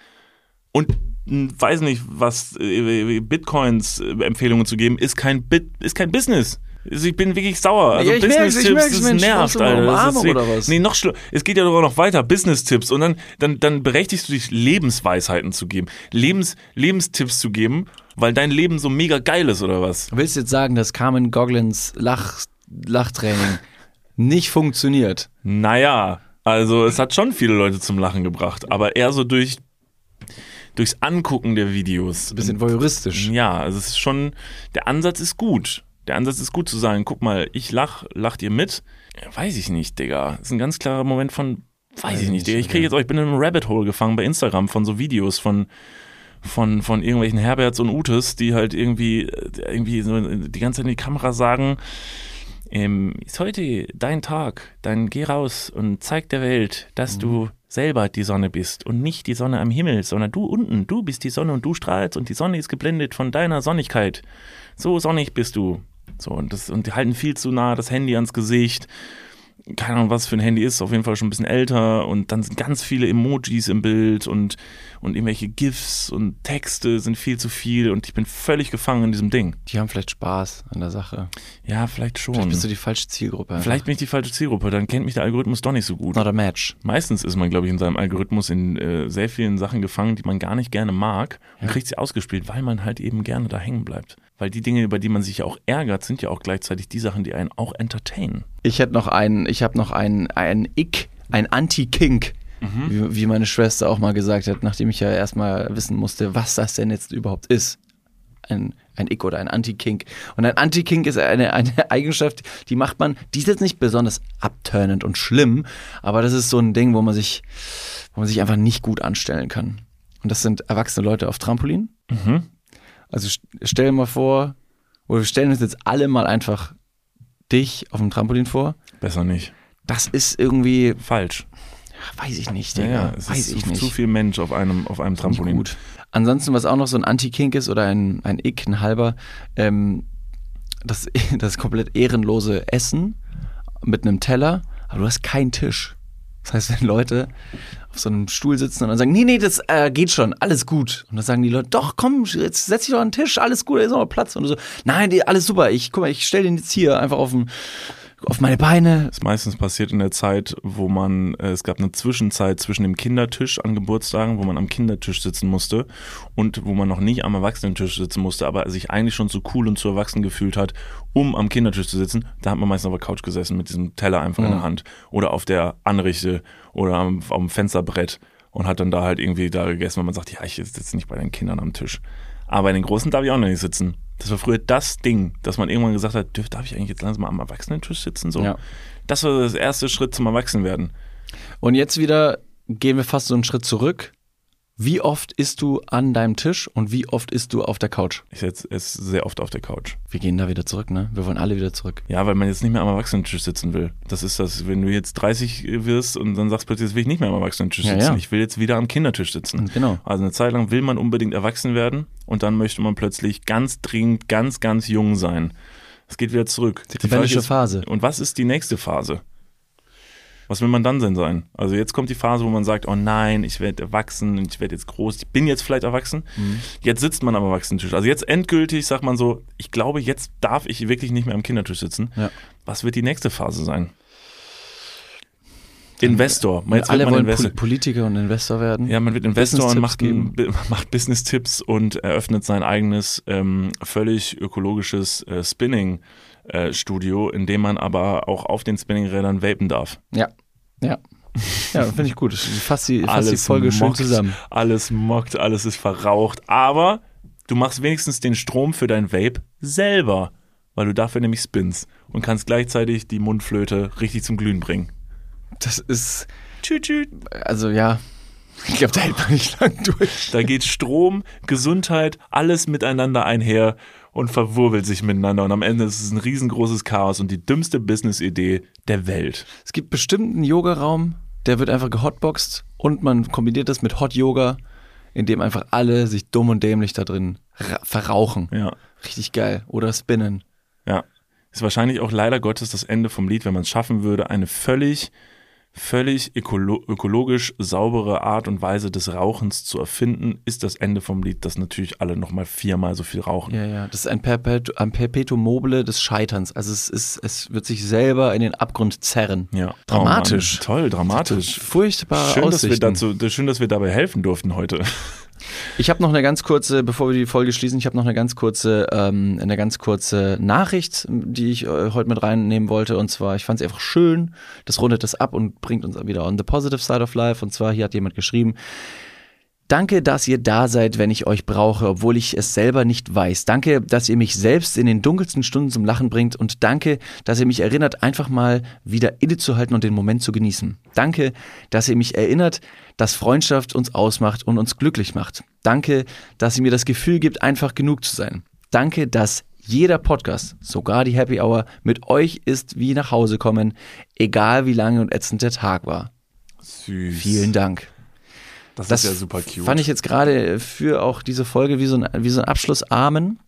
Und hm, weiß nicht, was äh, Bitcoins äh, Empfehlungen zu geben, ist kein Bit, ist kein Business. Also ich bin wirklich sauer. Also Ja, Business-Tipps, das nervt, Alter. Das Umarmung ist, oder was? Nee, noch schlimmer. Es geht ja sogar noch weiter. Business-Tipps. Und dann, dann, dann berechtigst du dich, Lebensweisheiten zu geben. Lebens, Lebenstipps zu geben, weil dein Leben so mega geil ist, oder was? Willst du jetzt sagen, dass Carmen Goglins Lachtraining nicht funktioniert. Naja, also es hat schon viele Leute zum Lachen gebracht, aber eher so durch durchs Angucken der Videos. Ein bisschen voyeuristisch. Ja, also es ist schon, der Ansatz ist gut. Der Ansatz ist gut zu sagen, guck mal, ich lach, lacht ihr mit? Ja, weiß ich nicht, Digga. Das ist ein ganz klarer Moment von, weiß, ich nicht, Digga. Ich kriege jetzt auch, ich bin in einem Rabbit Hole gefangen bei Instagram von so Videos von von, von irgendwelchen Herberts und Utes, die halt irgendwie, äh, irgendwie so die ganze Zeit in die Kamera sagen, ähm, ist heute dein Tag, dann geh raus und zeig der Welt, dass mhm. du selber die Sonne bist und nicht die Sonne am Himmel, sondern du unten, du bist die Sonne und du strahlst und die Sonne ist geblendet von deiner Sonnigkeit. So sonnig bist du. So, und, das, und die halten viel zu nah das Handy ans Gesicht keine Ahnung, was für ein Handy ist, auf jeden Fall schon ein bisschen älter und dann sind ganz viele Emojis im Bild und, und irgendwelche GIFs und Texte sind viel zu viel und ich bin völlig gefangen in diesem Ding. Die haben vielleicht Spaß an der Sache. Ja, vielleicht schon. Vielleicht bist du die falsche Zielgruppe. Einfach. Vielleicht bin ich die falsche Zielgruppe, dann kennt mich der Algorithmus doch nicht so gut. Not a match. Meistens ist man, glaube ich, in seinem Algorithmus in äh, sehr vielen Sachen gefangen, die man gar nicht gerne mag und ja. kriegt sie ausgespielt, weil man halt eben gerne da hängen bleibt. Weil die Dinge, über die man sich ja auch ärgert, sind ja auch gleichzeitig die Sachen, die einen auch entertainen. Ich hätte noch einen, ich habe noch einen, einen Ick, ein Anti-Kink. Mhm. Wie, wie, meine Schwester auch mal gesagt hat, nachdem ich ja erstmal wissen musste, was das denn jetzt überhaupt ist. Ein, ein Ick oder ein Anti-Kink. Und ein Anti-Kink ist eine, eine Eigenschaft, die macht man, die ist jetzt nicht besonders abturnend und schlimm, aber das ist so ein Ding, wo man sich, wo man sich einfach nicht gut anstellen kann. Und das sind erwachsene Leute auf Trampolin. Mhm. Also stell dir mal vor, oder wir stellen uns jetzt alle mal einfach dich auf dem Trampolin vor. Besser nicht. Das ist irgendwie falsch. Weiß ich nicht, Digga. Ja, ja, es Weiß ist ich zu, nicht. zu viel Mensch auf einem, auf einem Trampolin. Gut. Ansonsten, was auch noch so ein Anti-Kink ist oder ein, ein Ick, ein halber, ähm, das, das komplett ehrenlose Essen mit einem Teller, aber du hast keinen Tisch. Das heißt, wenn Leute auf so einem Stuhl sitzen und dann sagen, nee, nee, das äh, geht schon, alles gut. Und dann sagen die Leute, doch, komm, jetzt setz dich doch an den Tisch, alles gut, da ist noch Platz. Und so, nein, die, alles super, ich guck mal, ich stell den jetzt hier einfach auf den auf meine Beine. Das ist meistens passiert in der Zeit, wo man, äh, es gab eine Zwischenzeit zwischen dem Kindertisch an Geburtstagen, wo man am Kindertisch sitzen musste und wo man noch nicht am Erwachsenentisch sitzen musste, aber sich eigentlich schon zu cool und zu erwachsen gefühlt hat, um am Kindertisch zu sitzen. Da hat man meistens auf der Couch gesessen mit diesem Teller einfach mhm. in der Hand oder auf der Anrichte oder am, auf dem Fensterbrett und hat dann da halt irgendwie da gegessen, weil man sagt, ja, ich sitze nicht bei den Kindern am Tisch. Aber in den Großen darf ich auch noch nicht sitzen. Das war früher das Ding, dass man irgendwann gesagt hat, darf ich eigentlich jetzt langsam mal am Erwachsenentisch sitzen? So. Ja. Das war das erste Schritt zum Erwachsenwerden. Und jetzt wieder gehen wir fast so einen Schritt zurück. Wie oft isst du an deinem Tisch und wie oft isst du auf der Couch? Ich esse sehr oft auf der Couch. Wir gehen da wieder zurück, ne? Wir wollen alle wieder zurück. Ja, weil man jetzt nicht mehr am Erwachsenentisch sitzen will. Das ist das, wenn du jetzt 30 wirst und dann sagst plötzlich, jetzt will ich nicht mehr am Erwachsenentisch sitzen. Ja, ja. Ich will jetzt wieder am Kindertisch sitzen. Genau. Also eine Zeit lang will man unbedingt erwachsen werden und dann möchte man plötzlich ganz dringend, ganz, ganz jung sein. Es geht wieder zurück. Die, die Phase. Und was ist die nächste Phase? was will man dann denn sein? Also jetzt kommt die Phase, wo man sagt, oh nein, ich werde erwachsen, ich werde jetzt groß, ich bin jetzt vielleicht erwachsen. Mhm. Jetzt sitzt man am Erwachsenentisch. Also jetzt endgültig sagt man so, ich glaube, jetzt darf ich wirklich nicht mehr am Kindertisch sitzen. Ja. Was wird die nächste Phase sein? Investor. Jetzt Alle wollen Investor. Politiker und Investor werden. Ja, man wird Investor und macht, macht Business-Tipps und eröffnet sein eigenes ähm, völlig ökologisches äh, Spinning äh, in dem man aber auch auf den Spinningrädern vapen darf. Ja, ja. Ja, finde ich gut. Fasst die, fasst die Folge mockt, schön zusammen. Alles mockt, alles ist verraucht, aber du machst wenigstens den Strom für dein Vape selber, weil du dafür nämlich spinnst und kannst gleichzeitig die Mundflöte richtig zum Glühen bringen. Das ist. Tschüt, tschüt. Also ja, ich glaube, da hält man nicht lang durch. Da geht Strom, Gesundheit, alles miteinander einher und verwurbelt sich miteinander. Und am Ende ist es ein riesengroßes Chaos und die dümmste Business-Idee der Welt. Es gibt bestimmt einen Yogaraum, der wird einfach gehotboxt und man kombiniert das mit Hot Yoga, in dem einfach alle sich dumm und dämlich da drin verrauchen. Ja. Richtig geil. Oder spinnen. Ja. Ist wahrscheinlich auch leider Gottes das Ende vom Lied, wenn man es schaffen würde, eine völlig völlig ökolo ökologisch saubere Art und Weise des Rauchens zu erfinden, ist das Ende vom Lied, dass natürlich alle nochmal viermal so viel rauchen. Ja, ja, das ist ein, Perpetu ein Perpetuum mobile des Scheiterns. Also es ist, es wird sich selber in den Abgrund zerren. Ja. Dramatisch. Oh Mann, toll, dramatisch. Furchtbar schön, dass wir dazu, schön, dass wir dabei helfen durften heute. Ich habe noch eine ganz kurze, bevor wir die Folge schließen, ich habe noch eine ganz kurze, ähm, eine ganz kurze Nachricht, die ich äh, heute mit reinnehmen wollte. Und zwar, ich fand es einfach schön. Das rundet das ab und bringt uns wieder on the positive side of life. Und zwar, hier hat jemand geschrieben, Danke, dass ihr da seid, wenn ich euch brauche, obwohl ich es selber nicht weiß. Danke, dass ihr mich selbst in den dunkelsten Stunden zum Lachen bringt und danke, dass ihr mich erinnert, einfach mal wieder innezuhalten und den Moment zu genießen. Danke, dass ihr mich erinnert, dass Freundschaft uns ausmacht und uns glücklich macht. Danke, dass ihr mir das Gefühl gibt, einfach genug zu sein. Danke, dass jeder Podcast, sogar die Happy Hour, mit euch ist wie nach Hause kommen, egal wie lange und ätzend der Tag war. Süß. Vielen Dank. Das, Das ist ja super cute. fand ich jetzt gerade für auch diese Folge wie so ein, wie so ein Abschlussamen.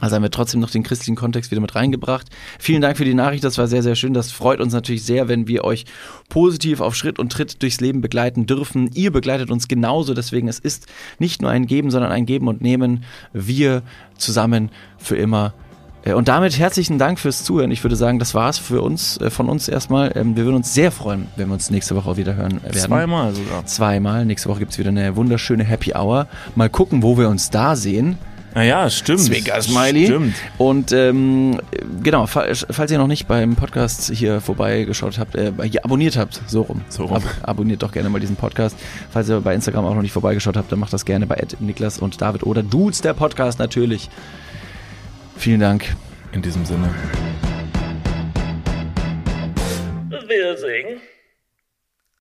Also haben wir trotzdem noch den christlichen Kontext wieder mit reingebracht. Vielen Dank für die Nachricht, das war sehr, sehr schön. Das freut uns natürlich sehr, wenn wir euch positiv auf Schritt und Tritt durchs Leben begleiten dürfen. Ihr begleitet uns genauso, deswegen es ist nicht nur ein Geben, sondern ein Geben und Nehmen. Wir zusammen für immer. Äh, Und damit herzlichen Dank fürs Zuhören. Ich würde sagen, das war's für uns, äh, von uns erstmal. Ähm, Wir würden uns sehr freuen, wenn wir uns nächste Woche auch wieder hören werden. Zweimal sogar. Zweimal. Nächste Woche gibt's wieder eine wunderschöne Happy Hour. Mal gucken, wo wir uns da sehen. Naja, stimmt. Zwinker-Smiley. Stimmt. Und ähm, genau, fa- falls ihr noch nicht beim Podcast hier vorbeigeschaut habt, äh, hier abonniert habt, so rum. So rum. abonniert doch gerne mal diesen Podcast. Falls ihr bei Instagram auch noch nicht vorbeigeschaut habt, dann macht das gerne bei Ed, Niklas und David oder Dudes, der Podcast natürlich. Vielen Dank. In diesem Sinne. Wir singen.